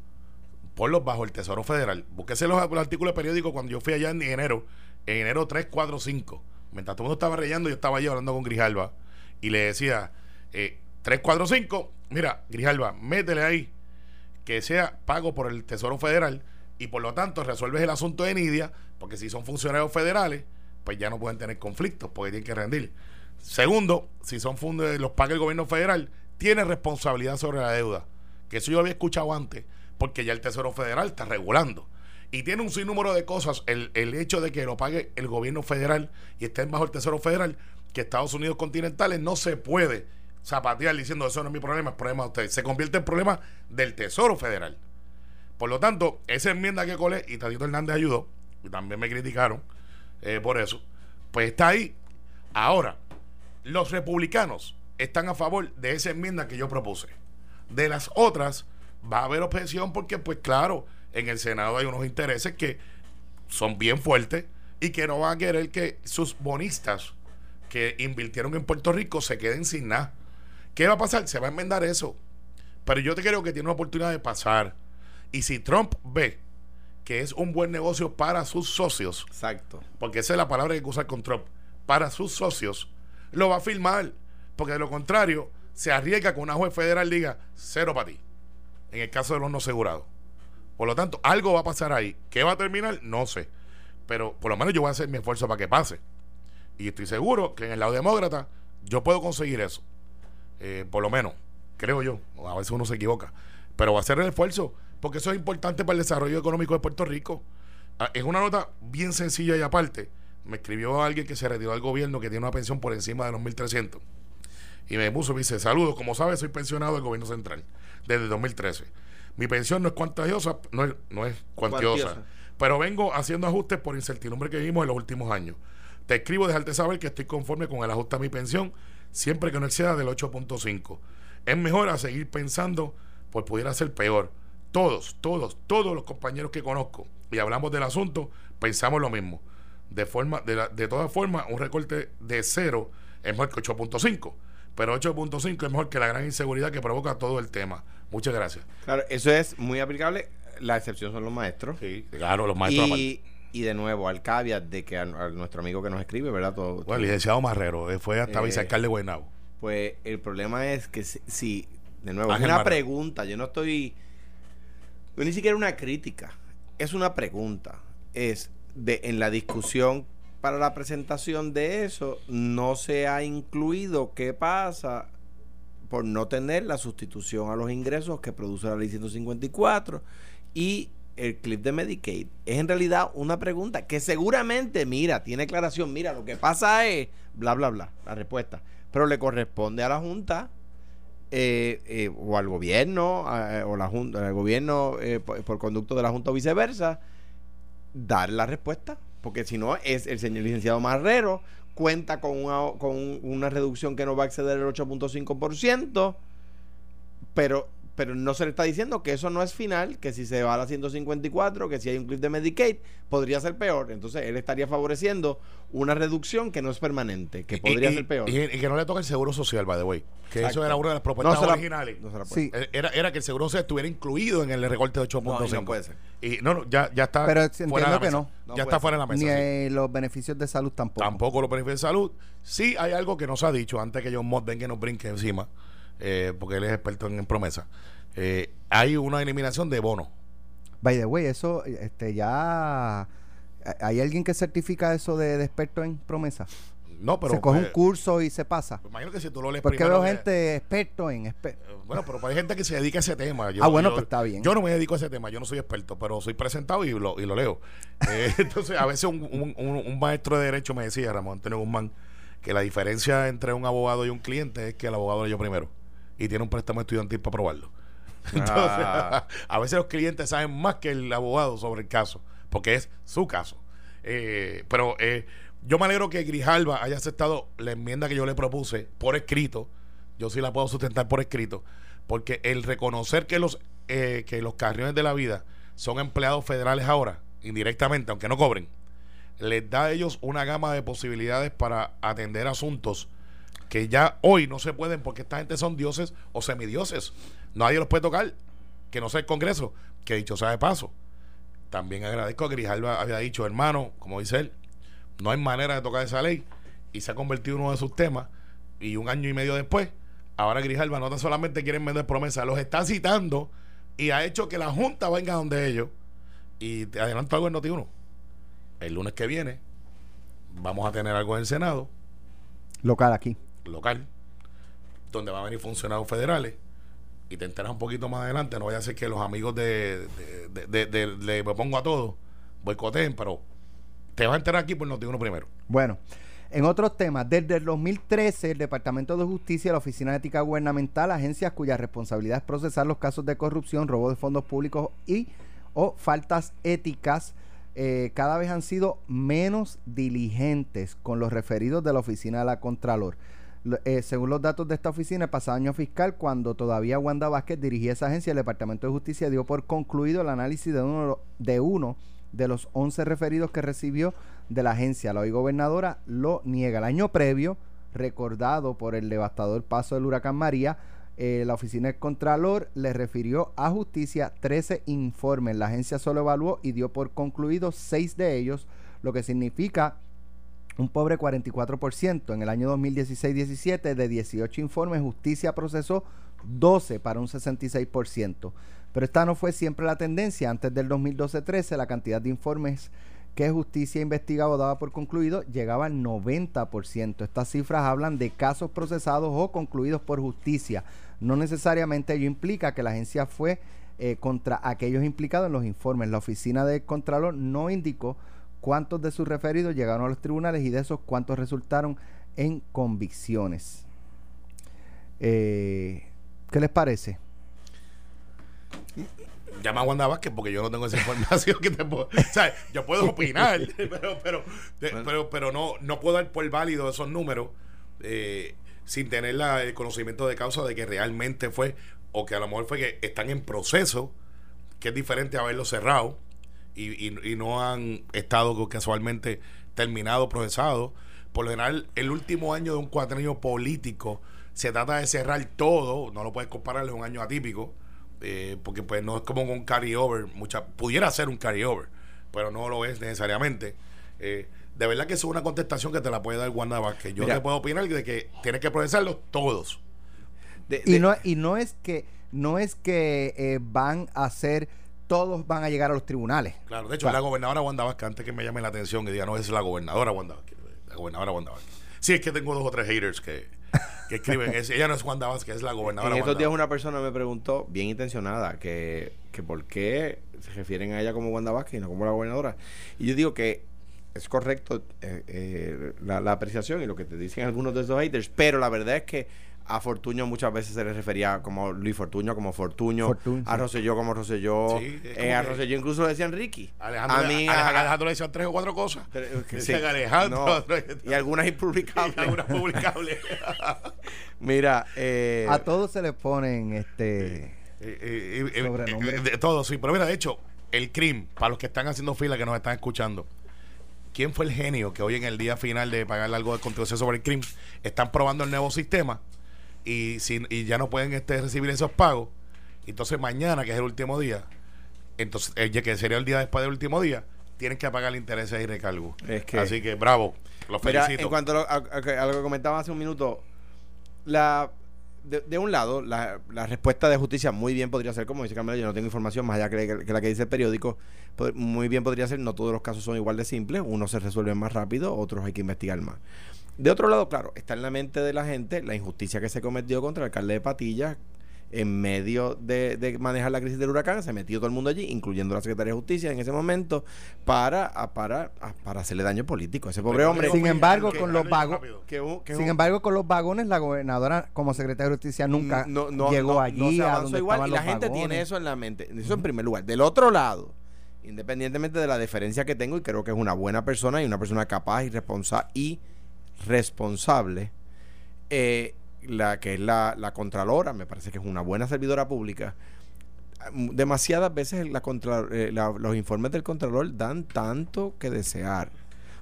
Speaker 3: Ponlos bajo el Tesoro Federal. Búsquese los, los artículos de periódico cuando yo fui allá en enero, en enero 3, 4, 5. Mientras todo el mundo estaba reyendo, yo estaba allí hablando con Grijalva y le decía, eh, 3, 4, 5, mira, Grijalva, métele ahí que sea pago por el Tesoro Federal y por lo tanto resuelves el asunto de Nidia, porque si son funcionarios federales, pues ya no pueden tener conflictos porque tienen que rendir. Segundo, si son fondos los paga el gobierno federal, tiene responsabilidad sobre la deuda, que eso yo había escuchado antes, porque ya el Tesoro Federal está regulando. Y tiene un sinnúmero de cosas, el, el hecho de que lo pague el gobierno federal y estén bajo el Tesoro Federal, que Estados Unidos continentales no se puede zapatear diciendo eso no es mi problema, es problema de ustedes. Se convierte en problema del Tesoro Federal. Por lo tanto, esa enmienda que colé, y Tadito Hernández ayudó, y también me criticaron eh, por eso, pues está ahí. Ahora, los republicanos están a favor de esa enmienda que yo propuse. De las otras, va a haber objeción porque, pues claro, en el Senado hay unos intereses que son bien fuertes y que no van a querer que sus bonistas que invirtieron en Puerto Rico se queden sin nada. ¿Qué va a pasar? Se va a enmendar eso. Pero yo te creo que tiene una oportunidad de pasar. Y si Trump ve que es un buen negocio para sus socios,
Speaker 2: Exacto.
Speaker 3: porque esa es la palabra que hay que usar con Trump, para sus socios, lo va a firmar. Porque de lo contrario, se arriesga que una juez federal diga cero para ti. En el caso de los no asegurados. Por lo tanto, algo va a pasar ahí. ¿Qué va a terminar? No sé. Pero por lo menos yo voy a hacer mi esfuerzo para que pase. Y estoy seguro que en el lado demócrata yo puedo conseguir eso. Eh, por lo menos, creo yo. A veces uno se equivoca. Pero va a ser el esfuerzo. Porque eso es importante para el desarrollo económico de Puerto Rico. Ah, es una nota bien sencilla y aparte. Me escribió alguien que se retiró del gobierno que tiene una pensión por encima de los 1.300. Y me puso, me dice, saludos, como sabes, soy pensionado del gobierno central desde 2013. Mi pensión no es cuantiosa, no es, no es cuantiosa,
Speaker 2: Cuantiosa.
Speaker 3: pero vengo haciendo ajustes por incertidumbre que vimos en los últimos años. Te escribo dejarte saber que estoy conforme con el ajuste a mi pensión, siempre que no exceda del 8.5. Es mejor a seguir pensando, pues pudiera ser peor. Todos, todos, todos los compañeros que conozco y hablamos del asunto, pensamos lo mismo. De, forma, de, la- de todas formas, un recorte de cero es mejor que 8.5. Pero 8.5 es mejor que la gran inseguridad que provoca todo el tema. Muchas gracias.
Speaker 2: Claro, eso es muy aplicable. La excepción son los maestros.
Speaker 3: Sí, claro, los maestros.
Speaker 2: Y, y de nuevo, al caveat de que a, a nuestro amigo que nos escribe, ¿verdad? Todo,
Speaker 3: Bueno, el licenciado Marrero, eh, fue hasta
Speaker 2: Eh,
Speaker 3: vicealcalde de Guaynabo.
Speaker 2: Pues el problema es que si, si- de nuevo,
Speaker 3: Ángel
Speaker 2: es una
Speaker 3: Marrero.
Speaker 2: pregunta, yo no estoy, no ni siquiera una crítica, es una pregunta. Es de en la discusión para la presentación de eso no se ha incluido qué pasa por no tener la sustitución a los ingresos que produce la ley 154 y el clip de Medicaid. Es en realidad una pregunta que seguramente, mira, tiene aclaración, mira, lo que pasa es, bla, bla, bla, la respuesta. Pero le corresponde a la Junta eh, eh, o al gobierno, a- o la junta, al gobierno eh, por, por conducto de la Junta o viceversa, dar la respuesta. Porque si no, es el señor licenciado Marrero, cuenta con una, con un- una reducción que no va a exceder el 8.5%, pero, pero no se le está diciendo que eso no es final, que si se va a la 154, que si hay un clip de Medicaid, podría ser peor. Entonces él estaría favoreciendo una reducción que no es permanente, que podría
Speaker 3: y, y-
Speaker 2: ser peor.
Speaker 3: Y, y que no le toca el seguro social, by the way. Que
Speaker 2: Exacto.
Speaker 3: eso era una de las propuestas
Speaker 2: No se la-
Speaker 3: originales.
Speaker 2: no se la puede-
Speaker 1: Sí,
Speaker 3: Era, era que el seguro social estuviera incluido en el recorte de 8.5.
Speaker 2: No, y no puede ser.
Speaker 3: Y no, no, ya, ya está.
Speaker 1: Pero
Speaker 3: fuera
Speaker 1: entiendo
Speaker 3: de la
Speaker 1: que
Speaker 3: mesa.
Speaker 1: no.
Speaker 2: No
Speaker 3: ya está fuera de la mesa.
Speaker 1: ni
Speaker 3: sí.
Speaker 1: los beneficios de salud tampoco.
Speaker 3: Tampoco los beneficios de salud. Sí hay algo que nos ha dicho antes que John Mott venga y nos brinque encima, eh, porque él es experto en, en promesa. Eh, hay una eliminación de bonos.
Speaker 1: By the way, eso, este, ya... ¿Hay alguien que certifica eso de, de experto en promesa?
Speaker 3: No, pero.
Speaker 1: se coge un
Speaker 3: eh,
Speaker 1: curso y se pasa.
Speaker 3: me imagino que si tú lo lees
Speaker 1: Porque veo
Speaker 3: que-
Speaker 1: gente experto en...
Speaker 3: Eh, Bueno, pero hay gente que se dedica a ese tema. Yo-
Speaker 1: Ah, bueno,
Speaker 3: yo-
Speaker 1: pues está bien.
Speaker 3: Yo no me dedico a ese tema, yo no soy experto, pero soy presentado y lo, y lo leo. [LAUGHS] Eh, entonces, a veces un, un- un- un maestro de derecho me decía, Ramón Antonio Guzmán, que la diferencia entre un abogado y un cliente es que el abogado leyó primero y tiene un préstamo estudiantil para probarlo. Entonces,
Speaker 2: Ah. [LAUGHS]
Speaker 3: a veces los clientes saben más que el abogado sobre el caso, porque es su caso. Eh, pero eh, yo me alegro que Grijalva haya aceptado la enmienda que yo le propuse por escrito. Yo sí la puedo sustentar por escrito. Porque el reconocer que los eh, que los carriones de la vida son empleados federales ahora, indirectamente, aunque no cobren, les da a ellos una gama de posibilidades para atender asuntos que ya hoy no se pueden porque esta gente son dioses o semidioses. Nadie los puede tocar, que no sea el Congreso, que dicho sea de paso. También agradezco a Grijalva había dicho, hermano, como dice él, no hay manera de tocar esa ley y se ha convertido en uno de sus temas y un año y medio después, ahora Grijalva no solamente quieren vender promesas, los está citando y ha hecho que la Junta venga donde ellos. Y te adelanto algo en Noti1. El lunes que viene vamos a tener algo en el Senado.
Speaker 1: Local aquí.
Speaker 3: Local. Donde van a venir funcionarios federales. Y te enteras un poquito más adelante. No vaya a ser que los amigos de, de, de, Pongo a Todos boicoteen, pero te vas a enterar aquí por Noti1 primero.
Speaker 1: Bueno. En otros temas, desde el 2013, el Departamento de Justicia, la Oficina de Ética Gubernamental, agencias cuya responsabilidad es procesar los casos de corrupción, robo de fondos públicos y o faltas éticas, eh, cada vez han sido menos diligentes con los referidos de la Oficina de la Contralor. Eh, según los datos de esta oficina, el pasado año fiscal, cuando todavía Wanda Vázquez dirigía esa agencia, el Departamento de Justicia dio por concluido el análisis de uno de, uno de los 11 referidos que recibió de la agencia. La hoy gobernadora lo niega. El año previo, recordado por el devastador paso del huracán María, eh, la oficina del Contralor le refirió a justicia 13 informes. La agencia solo evaluó y dio por concluido 6 de ellos, lo que significa un pobre 44%. En el año 2016-17, de 18 informes, justicia procesó 12 para un 66%. Pero esta no fue siempre la tendencia. Antes del 2012-13, la cantidad de informes que justicia investigaba o daba por concluido llegaba al 90%. Estas cifras hablan de casos procesados o concluidos por justicia. No necesariamente ello implica que la agencia fue eh, contra aquellos implicados en los informes. La oficina de Contralor no indicó cuántos de sus referidos llegaron a los tribunales y de esos cuántos resultaron en convicciones. Eh, ¿Qué les parece?
Speaker 3: llama a Wanda Vázquez porque yo no tengo esa [LAUGHS] información que te puedo, o sea, yo puedo opinar, [LAUGHS] pero, pero, pero, pero, no, no puedo dar por válido esos números eh, sin tener la, el conocimiento de causa de que realmente fue, o que a lo mejor fue que están en proceso, que es diferente a haberlo cerrado y, y, no han estado casualmente terminado, procesado. Por lo general, el último año de un cuatrenio político se trata de cerrar todo, no lo puedes comparar, es un año atípico eh, porque pues no es como un carryover, mucha, pudiera ser un carryover, pero no lo es necesariamente. Eh, de verdad que es una contestación que te la puede dar Wanda que Yo te puedo opinar de que tienes que procesarlos todos.
Speaker 1: y, no, y no es que no es que eh, van a ser todos van a llegar a los tribunales.
Speaker 3: Claro, de hecho, la gobernadora Wanda Vázquez, antes que me llame la atención y diga, no, es la gobernadora Wanda la gobernadora Wanda Vázquez. Sí, es que tengo dos o tres haters que, que escriben. ella no es Juan que es la gobernadora.
Speaker 2: En estos días una persona me preguntó, bien intencionada, que, que por qué se refieren a ella como Wanda Vázquez y no como la gobernadora. Y yo digo que es correcto eh, eh, la, la, apreciación y lo que te dicen algunos de esos haters, pero la verdad es que a Fortuño muchas veces se le refería como Luis Fortuño, como Fortuño, a Rosselló como Rosselló, eh, a Rosselló incluso le decían Ricky.
Speaker 3: Alejandro, a mí, a, Alejandro le decían tres o cuatro cosas.
Speaker 2: Alejandro. y algunas impublicables. [LAUGHS]
Speaker 3: Y algunas publicables. [LAUGHS]
Speaker 2: Mira, eh,
Speaker 1: a todos se les ponen este
Speaker 3: eh, de todos, sí. Pero mira, de hecho, el CRIM, para los que están haciendo fila, que nos están escuchando, ¿quién fue el genio que hoy en el día final de pagarle algo de controversia sobre el CRIM están probando el nuevo sistema? Y, y ya no pueden este, recibir esos pagos, entonces mañana, que es el último día, entonces eh, que sería el día después del último día, tienen que pagar intereses y recargos. Así que bravo, los felicito.
Speaker 2: en cuanto a lo, que comentaba hace un minuto, la de, un lado, la, la, respuesta de justicia muy bien podría ser, como dice Carmelo, yo no tengo información más allá que, que, la que dice el periódico, muy bien podría ser, no todos los casos son igual de simples, unos se resuelven más rápido, otros hay que investigar más. De otro lado, claro, está en la mente de la gente la injusticia que se cometió contra el alcalde de Patilla en medio de, manejar la crisis del huracán, se metió todo el mundo allí, incluyendo la Secretaría de Justicia en ese momento, para, para, para hacerle daño político a ese pobre hombre.
Speaker 1: Sin embargo, con los vagones, sin embargo, con los vagones, la gobernadora como secretaria de Justicia nunca llegó allí.
Speaker 2: igual y la gente tiene eso en la mente. Eso en primer lugar. Del otro lado, independientemente de la deferencia que tengo, y creo que es una buena persona y una persona capaz y responsable y responsable, eh, la que es la, la Contralora, me parece que es una buena servidora pública, demasiadas veces la contra, eh, la- los informes del Contralor dan tanto que desear.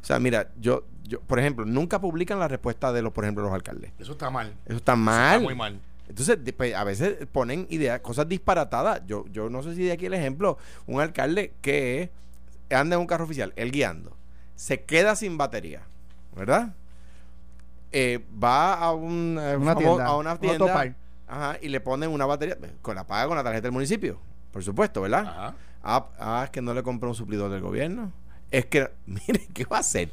Speaker 2: O sea, mira, yo, yo, por ejemplo, nunca publican la respuesta de los, por ejemplo, los alcaldes.
Speaker 3: Eso está mal.
Speaker 2: Eso está
Speaker 3: Eso
Speaker 2: mal.
Speaker 3: Está muy mal.
Speaker 2: Entonces, pues, a veces ponen ideas, cosas disparatadas. Yo, yo no sé si de aquí el ejemplo, un alcalde que anda en un carro oficial, él guiando, se queda sin batería, ¿verdad? Eh, va a un, eh,
Speaker 1: Una tienda,
Speaker 2: a una
Speaker 1: un
Speaker 2: tienda
Speaker 1: autopar.
Speaker 2: ajá, y le ponen una batería, con la paga con la tarjeta del municipio, por supuesto, ¿verdad?
Speaker 3: Ajá.
Speaker 2: Ah, ah, es que no le compró un suplidor del gobierno. Es que, [LAUGHS] mire, ¿qué va a hacer?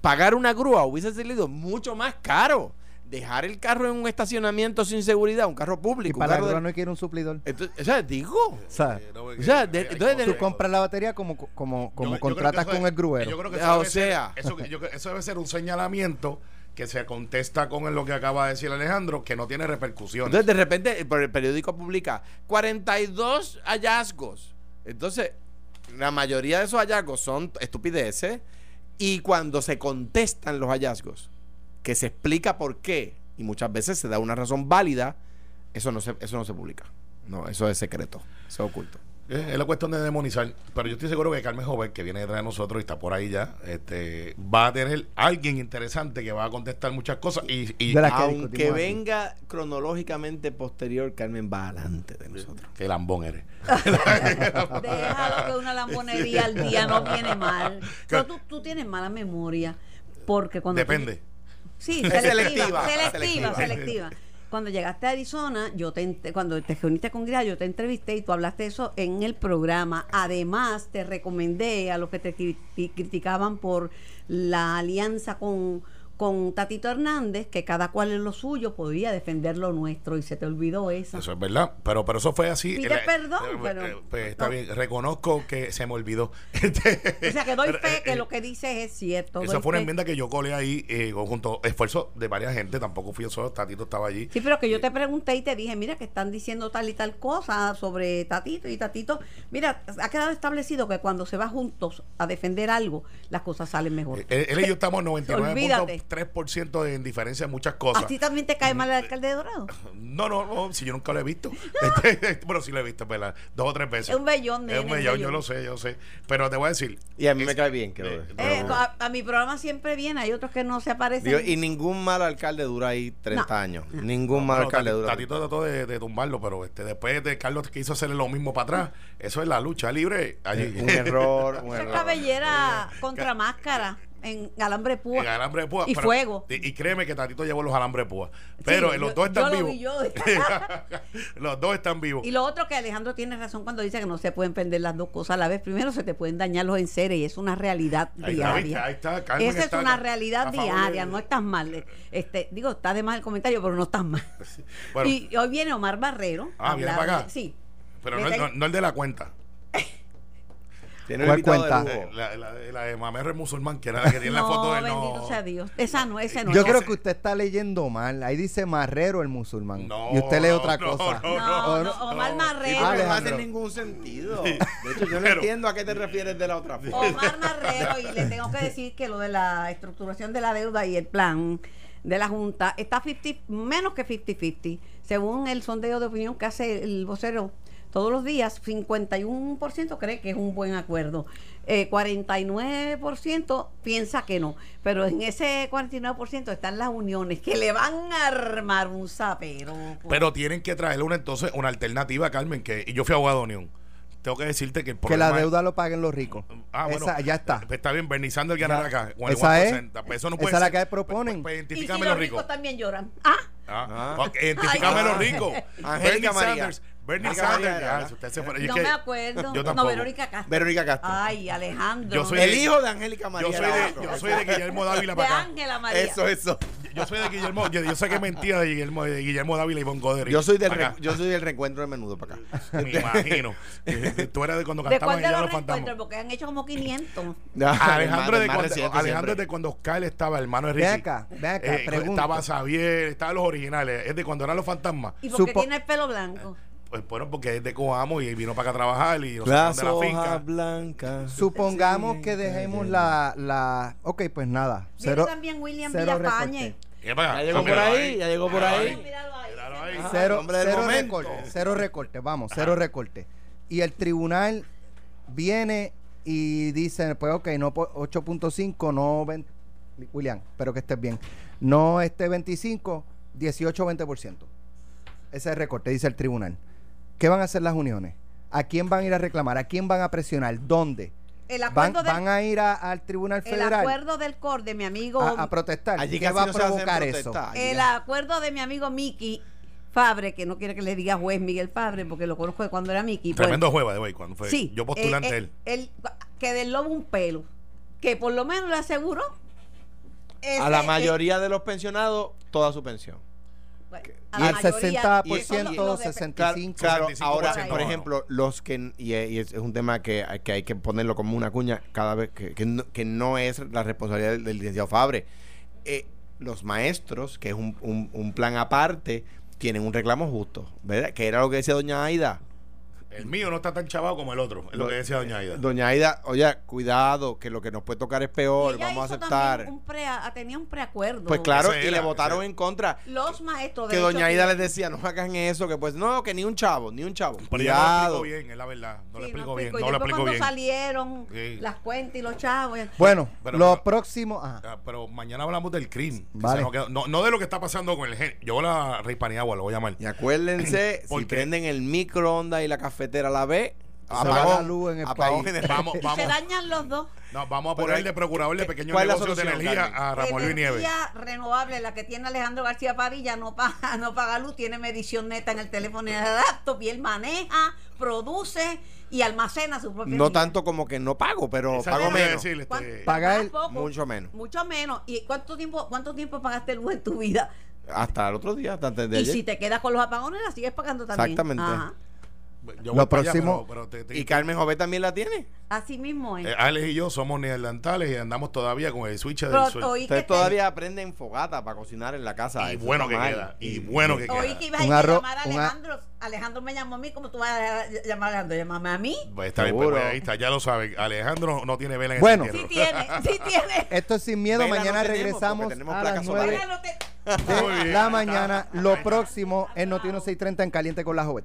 Speaker 2: Pagar una grúa hubiese salido mucho más caro. Dejar el carro en un estacionamiento sin seguridad, un carro
Speaker 1: Y
Speaker 2: público. un
Speaker 1: para la
Speaker 2: carro de-
Speaker 1: no quiere un suplidor.
Speaker 2: Entonces, o sea, digo.
Speaker 1: O sea,
Speaker 3: no,
Speaker 2: O sea, de-
Speaker 3: hay
Speaker 2: entonces,
Speaker 1: tú compras la batería como, como, como
Speaker 3: Yo-
Speaker 1: contratas con
Speaker 3: es-
Speaker 1: el gruero.
Speaker 3: Yo creo que eso,
Speaker 2: o
Speaker 3: debe ser-
Speaker 2: sea.
Speaker 3: eso, yo eso debe ser un señalamiento que se contesta con lo que acaba de decir Alejandro, que no tiene repercusiones.
Speaker 2: Entonces, de repente, el periódico publica 42 hallazgos. Entonces, la mayoría de esos hallazgos son estupideces. Y cuando se contestan los hallazgos, que se explica por qué, y muchas veces se da una razón válida, eso no se, eso no se publica. No, eso es secreto, eso es oculto.
Speaker 3: Es la cuestión de demonizar. Pero yo estoy seguro que Carmen Joven, que viene detrás de nosotros y está por ahí ya, este, va a tener alguien interesante que va a contestar muchas cosas. Y,
Speaker 2: Aunque
Speaker 1: aquí.
Speaker 2: venga cronológicamente posterior, Carmen va adelante de nosotros.
Speaker 3: qué lambón eres. [LAUGHS]
Speaker 5: Déjalo que una lambonería al día no viene mal. Pero tú, tú tienes mala memoria. Porque cuando. tú-
Speaker 3: Depende.
Speaker 5: Sí,
Speaker 2: Selectiva,
Speaker 5: selectiva. Selectiva. Cuando llegaste a Arizona, yo te cuando te reuniste con Gria, yo te entrevisté y tú hablaste de eso en el programa. Además, te recomendé a los que te cri- criticaban por la alianza con, con Tatito Hernández, que cada cual en lo suyo podía defender lo nuestro y se te olvidó esa.
Speaker 3: Eso es verdad, pero, pero eso fue así.
Speaker 5: Pide
Speaker 3: eh,
Speaker 5: perdón,
Speaker 3: eh,
Speaker 5: pero,
Speaker 3: eh, pues, está bien, reconozco que se me olvidó. [LAUGHS]
Speaker 5: Este, o sea, que doy fe
Speaker 3: eh,
Speaker 5: que lo que dices es cierto.
Speaker 3: Esa fue una
Speaker 5: fe.
Speaker 3: enmienda que yo colé ahí eh, junto esfuerzo de varias gente, tampoco fui yo solo, Tatito estaba allí.
Speaker 5: Sí, pero que yo te pregunté y te dije, mira, que están diciendo tal y tal cosa sobre Tatito y Tatito, mira, ha quedado establecido que cuando se va juntos a defender algo, las cosas salen mejor.
Speaker 3: él, él y yo [LAUGHS] estamos
Speaker 5: 99.
Speaker 3: 3% en diferencia en muchas cosas.
Speaker 5: ¿A ti también te cae mm, mal el eh, alcalde de Dorado?
Speaker 3: No, no, no, si yo nunca lo he visto. [LAUGHS] [LAUGHS] Este, este, bueno, sí lo he visto, ¿verdad? Dos o tres veces.
Speaker 5: Es un bellón,
Speaker 3: de
Speaker 5: Es
Speaker 3: un bellón, yo lo sé, yo sé. Pero te voy a decir.
Speaker 2: Y a mí me cae bien, creo.
Speaker 3: Eh,
Speaker 5: a, mi programa siempre viene, hay otros que no se aparecen.
Speaker 2: Y ningún mal alcalde dura ahí 30 años. Ningún mal alcalde dura.
Speaker 3: Tatito trató de, tumbarlo, pero este, después de Carlos quiso hacerle lo mismo para atrás. Eso es la lucha libre. Allí.
Speaker 2: Eh, un error, un error.
Speaker 5: Esa cabellera [LAUGHS] eh, contra máscara en alambre púa.
Speaker 3: En alambre de púa.
Speaker 5: Y
Speaker 3: pero-
Speaker 5: fuego.
Speaker 3: Y, y créeme que Tatito llevó los alambres de púa. Pero
Speaker 5: Sí,
Speaker 3: los
Speaker 5: yo-
Speaker 3: dos están
Speaker 5: yo lo
Speaker 3: vivos.
Speaker 5: vi yo. [LAUGHS]
Speaker 3: los dos están vivos.
Speaker 5: Y lo otro que Alejandro tiene razón cuando dice que no se pueden prender las dos cosas a la vez. Primero se te pueden dañar los enseres y es una realidad
Speaker 3: Ahí está, ¿viste?
Speaker 5: diaria.
Speaker 3: Ahí está, Carmen
Speaker 5: Esa es
Speaker 3: está
Speaker 5: una realidad diaria, no estás mal. Este, digo, está de más el comentario, pero no estás mal. [LAUGHS]
Speaker 3: Bueno.
Speaker 5: y hoy viene Omar Barrero.
Speaker 3: Ah, ¿viene para acá?
Speaker 5: sí.
Speaker 3: Pero no, no- no el de la cuenta.
Speaker 2: Tiene
Speaker 1: ¿Cuál
Speaker 2: de
Speaker 1: cuenta?
Speaker 2: lujo.
Speaker 3: Eh, La, la, la de Mamerre Musulmán, que era la que tiene la [LAUGHS]
Speaker 5: no,
Speaker 3: foto del
Speaker 5: bendito
Speaker 3: no.
Speaker 5: sea Dios. Esa no, ese no.
Speaker 1: Yo creo que usted está leyendo mal. Ahí dice Marrero el musulmán.
Speaker 3: No,
Speaker 1: y usted lee
Speaker 3: no,
Speaker 1: otra
Speaker 3: no,
Speaker 1: cosa.
Speaker 3: no,
Speaker 5: No,
Speaker 3: no,
Speaker 5: no, Omar
Speaker 3: no.
Speaker 5: Marrero.
Speaker 2: Sí, porque no hace ningún sentido. De hecho, yo no
Speaker 3: Pero-
Speaker 2: entiendo a qué te refieres de la otra forma.
Speaker 5: Omar Marrero, y le tengo que decir que lo de la estructuración de la deuda y el plan de la Junta está 50, menos que 50-50. Según el sondeo de opinión que hace el vocero todos los días, 51% cree que es un buen acuerdo. Eh, 49% piensa que no. Pero en ese 49% están las uniones que le van a armar un zapero.
Speaker 3: Pero tienen que traerle una entonces una alternativa, Carmen, que y yo fui abogado de Unión. Tengo que decirte que el
Speaker 1: Que la
Speaker 3: es-
Speaker 1: deuda lo paguen los ricos.
Speaker 3: Ah, bueno.
Speaker 1: Esa, ya está.
Speaker 3: Pues está bien, Bernie Sanders ganar
Speaker 1: Ya.
Speaker 3: acá. con el
Speaker 1: Esa es.
Speaker 3: 1%. Pues eso no puede
Speaker 1: esa es la que proponen.
Speaker 3: Pues, pues
Speaker 5: y si los
Speaker 3: los ricos.
Speaker 5: ricos también lloran. Ah,
Speaker 3: Ah,
Speaker 2: Ah.
Speaker 5: Ay,
Speaker 3: los ricos.
Speaker 2: Angélica
Speaker 3: Bernie
Speaker 2: María.
Speaker 3: Sanders. Bernie Sanders.
Speaker 2: María,
Speaker 3: Ah, usted se fue- y es
Speaker 5: no
Speaker 3: que
Speaker 5: me acuerdo.
Speaker 3: Yo
Speaker 5: no,
Speaker 3: tampoco.
Speaker 5: Verónica Castro.
Speaker 2: Verónica Castro.
Speaker 5: Ay, Alejandro.
Speaker 3: Yo soy
Speaker 2: el
Speaker 3: de-
Speaker 2: hijo de Angélica María.
Speaker 3: Yo soy, de, yo soy de Guillermo Dávila
Speaker 5: de
Speaker 3: para acá.
Speaker 5: Ángela María.
Speaker 2: Eso, eso.
Speaker 3: Yo soy de Guillermo. Yo, yo sé que mentira de Guillermo, de Guillermo Dávila y Ivonne Goder.
Speaker 2: Yo soy del re- yo soy del reencuentro de menudo para acá. [LAUGHS]
Speaker 3: Me imagino. Eh, Tú eras de cuando
Speaker 5: ¿De
Speaker 3: cantaban
Speaker 5: cuál de los
Speaker 3: los fantasmas.
Speaker 5: reencuentros? Porque han hecho como 500.
Speaker 3: Alejandro, de cuando, Alejandro de cuando Oscar estaba, hermano de
Speaker 1: Ve
Speaker 3: Ricky.
Speaker 1: acá, ve acá,
Speaker 3: Eh, estaba Xavier, estaban los originales. Es de cuando eran los fantasmas.
Speaker 5: ¿Y por qué
Speaker 1: Supo-
Speaker 5: tiene el pelo blanco?
Speaker 3: Pues bueno, porque es de Coamo y vino para acá a trabajar y nos
Speaker 2: Las
Speaker 3: de la finca.
Speaker 2: blancas.
Speaker 1: Supongamos
Speaker 2: Sí,
Speaker 1: que dejemos la, la... Ok, pues nada.
Speaker 5: Viene
Speaker 1: Cero,
Speaker 5: también William
Speaker 1: cero
Speaker 5: Villafañe.
Speaker 1: recorte.
Speaker 3: ¿Qué pasa?
Speaker 2: Ya llegó
Speaker 3: Ah,
Speaker 2: por
Speaker 3: míralo
Speaker 2: ahí, ya llegó por ahí.
Speaker 5: Míralo ahí.
Speaker 3: Míralo ahí.
Speaker 2: Ajá.
Speaker 1: Cero,
Speaker 2: hombre del
Speaker 1: cero
Speaker 2: momento.
Speaker 1: recorte, cero recorte, vamos, cero recorte. y el tribunal viene y dice, pues ok, no po- 8.5, no 20, William, espero que estés bien. No este 25, 18 20%. Ese es el recorte, dice el tribunal. ¿Qué van a hacer las uniones? ¿A quién van a ir a reclamar? ¿A quién van a presionar? ¿Dónde?
Speaker 5: El
Speaker 1: ¿Van,
Speaker 5: acuerdo, del,
Speaker 1: van a ir a- al tribunal
Speaker 5: el
Speaker 1: federal
Speaker 5: acuerdo del COR de mi amigo
Speaker 1: a, a protestar?
Speaker 2: Allí
Speaker 1: ¿Qué va a
Speaker 2: no
Speaker 1: provocar eso?
Speaker 5: El acuerdo de mi amigo Miki Fabre, que no quiere que le diga juez Miguel Fabre, porque lo conozco de cuando era Miki. pues,
Speaker 3: Tremendo juego de güey, cuando fue.
Speaker 5: sí,
Speaker 3: yo
Speaker 5: eh,
Speaker 3: él.
Speaker 5: eh, él, que del lobo un pelo. Que por lo menos le aseguró.
Speaker 2: A la mayoría de los pensionados, toda su pensión.
Speaker 5: Eh, bueno, a
Speaker 1: Y el
Speaker 5: mayoría,
Speaker 1: 60%,
Speaker 5: son los de-
Speaker 1: 65%.
Speaker 2: Claro,
Speaker 3: 65%,
Speaker 2: ahora,
Speaker 5: por
Speaker 2: ejemplo, los que, y, y es, es un tema que, hay- que hay que ponerlo como una cuña cada vez que, que, no, que no es la responsabilidad del, del licenciado Fabre. Eh, los maestros, que es un, un- un plan aparte, tienen un reclamo justo, ¿verdad? Que era lo que decía doña Aida.
Speaker 3: El mío no está tan chavado como el otro, es lo que decía Doña Aida.
Speaker 2: Doña Aida, oye, cuidado, que lo que nos puede tocar es peor,
Speaker 5: Y ella
Speaker 2: vamos a aceptar.
Speaker 5: Un pre, tenía un preacuerdo.
Speaker 2: Pues claro, y le votaron en contra.
Speaker 5: Los maestros
Speaker 2: Que
Speaker 5: de
Speaker 2: doña
Speaker 5: hecho,
Speaker 2: Aida les
Speaker 5: que-
Speaker 2: decía, no hagan eso, que pues no, que ni un chavo, ni un chavo.
Speaker 3: Pero no lo explicó bien, es la verdad. No lo
Speaker 5: Sí,
Speaker 3: explico bien, no lo
Speaker 5: después
Speaker 3: explico
Speaker 5: cuando
Speaker 3: bien.
Speaker 5: salieron
Speaker 3: Sí.
Speaker 5: las cuentas y los chavos.
Speaker 1: Bueno,
Speaker 3: Pero-
Speaker 1: lo
Speaker 3: pero-
Speaker 1: próximo. ajá.
Speaker 3: Ah, pero mañana hablamos del crimen. que
Speaker 1: Vale.
Speaker 3: no, no de lo que está pasando con el gen. Yo la Rey Paniagua lo voy a llamar.
Speaker 2: Y acuérdense, [CLEARS THROAT] si prenden el microondas y la cafetera a la vez,
Speaker 1: Se va la luz en el
Speaker 2: apagón
Speaker 1: país.
Speaker 2: general.
Speaker 3: Vamos, [LAUGHS]
Speaker 5: Se
Speaker 3: vamos.
Speaker 5: dañan los dos.
Speaker 3: No, vamos a poner
Speaker 2: hay-
Speaker 3: de procurador de pequeños
Speaker 2: ¿cuál es la
Speaker 3: negocios de energía
Speaker 2: Carmen?
Speaker 3: a Ramón Luis Nieves.
Speaker 5: Energía renovable, la que tiene Alejandro García Padilla, no paga, no paga luz, tiene medición neta en el teléfono y en el laptop, y él maneja, produce y almacena su propia
Speaker 2: No
Speaker 5: energía.
Speaker 2: tanto como que no pago, pero
Speaker 3: Exacto,
Speaker 2: pago menos.
Speaker 3: decir, este,
Speaker 5: ¿Cuánto-
Speaker 1: Paga él
Speaker 5: poco?
Speaker 2: Mucho menos.
Speaker 5: Mucho menos. ¿Y cuánto tiempo, cuánto tiempo pagaste luz en tu vida?
Speaker 2: Hasta el otro día, hasta antes de
Speaker 5: y
Speaker 2: ayer.
Speaker 5: si te quedas con los apagones, la sigues pagando también.
Speaker 2: Exactamente.
Speaker 5: Ajá.
Speaker 3: Yo
Speaker 1: Lo
Speaker 3: allá,
Speaker 1: próximo-
Speaker 3: pero- pero te- te-
Speaker 2: Y Carmen Jovet también la tiene.
Speaker 5: Así mismo es.
Speaker 3: eh, Alex y yo somos neandertales y andamos todavía con el switch del suelo.
Speaker 2: Ustedes
Speaker 5: te-
Speaker 2: todavía aprenden fogata para cocinar en la casa.
Speaker 3: Y
Speaker 2: Eso
Speaker 3: bueno que
Speaker 2: mal.
Speaker 3: queda. Y bueno que
Speaker 5: Oí
Speaker 3: queda.
Speaker 5: que ibas a llamar a Alejandro. Alejandro me llamó a mí, como tú vas a llamar a Alejandro? Llámame a mí.
Speaker 3: Pues está bien, pues,
Speaker 2: Seguro.
Speaker 3: pues, ahí está, ya lo saben. Alejandro no tiene vela en
Speaker 1: Bueno.
Speaker 3: el
Speaker 5: Sí
Speaker 3: entierro.
Speaker 5: tiene, [LAUGHS] sí tiene.
Speaker 1: Esto es sin miedo.
Speaker 2: Vela
Speaker 1: Mañana regresamos
Speaker 2: porque tenemos
Speaker 1: a
Speaker 2: placa
Speaker 1: las
Speaker 2: solar.
Speaker 1: 9
Speaker 5: Déjalo te- [LAUGHS]
Speaker 3: Muy
Speaker 1: de
Speaker 3: bien.
Speaker 1: la mañana. Lo próximo en Noti 1630 en Caliente con la Joven.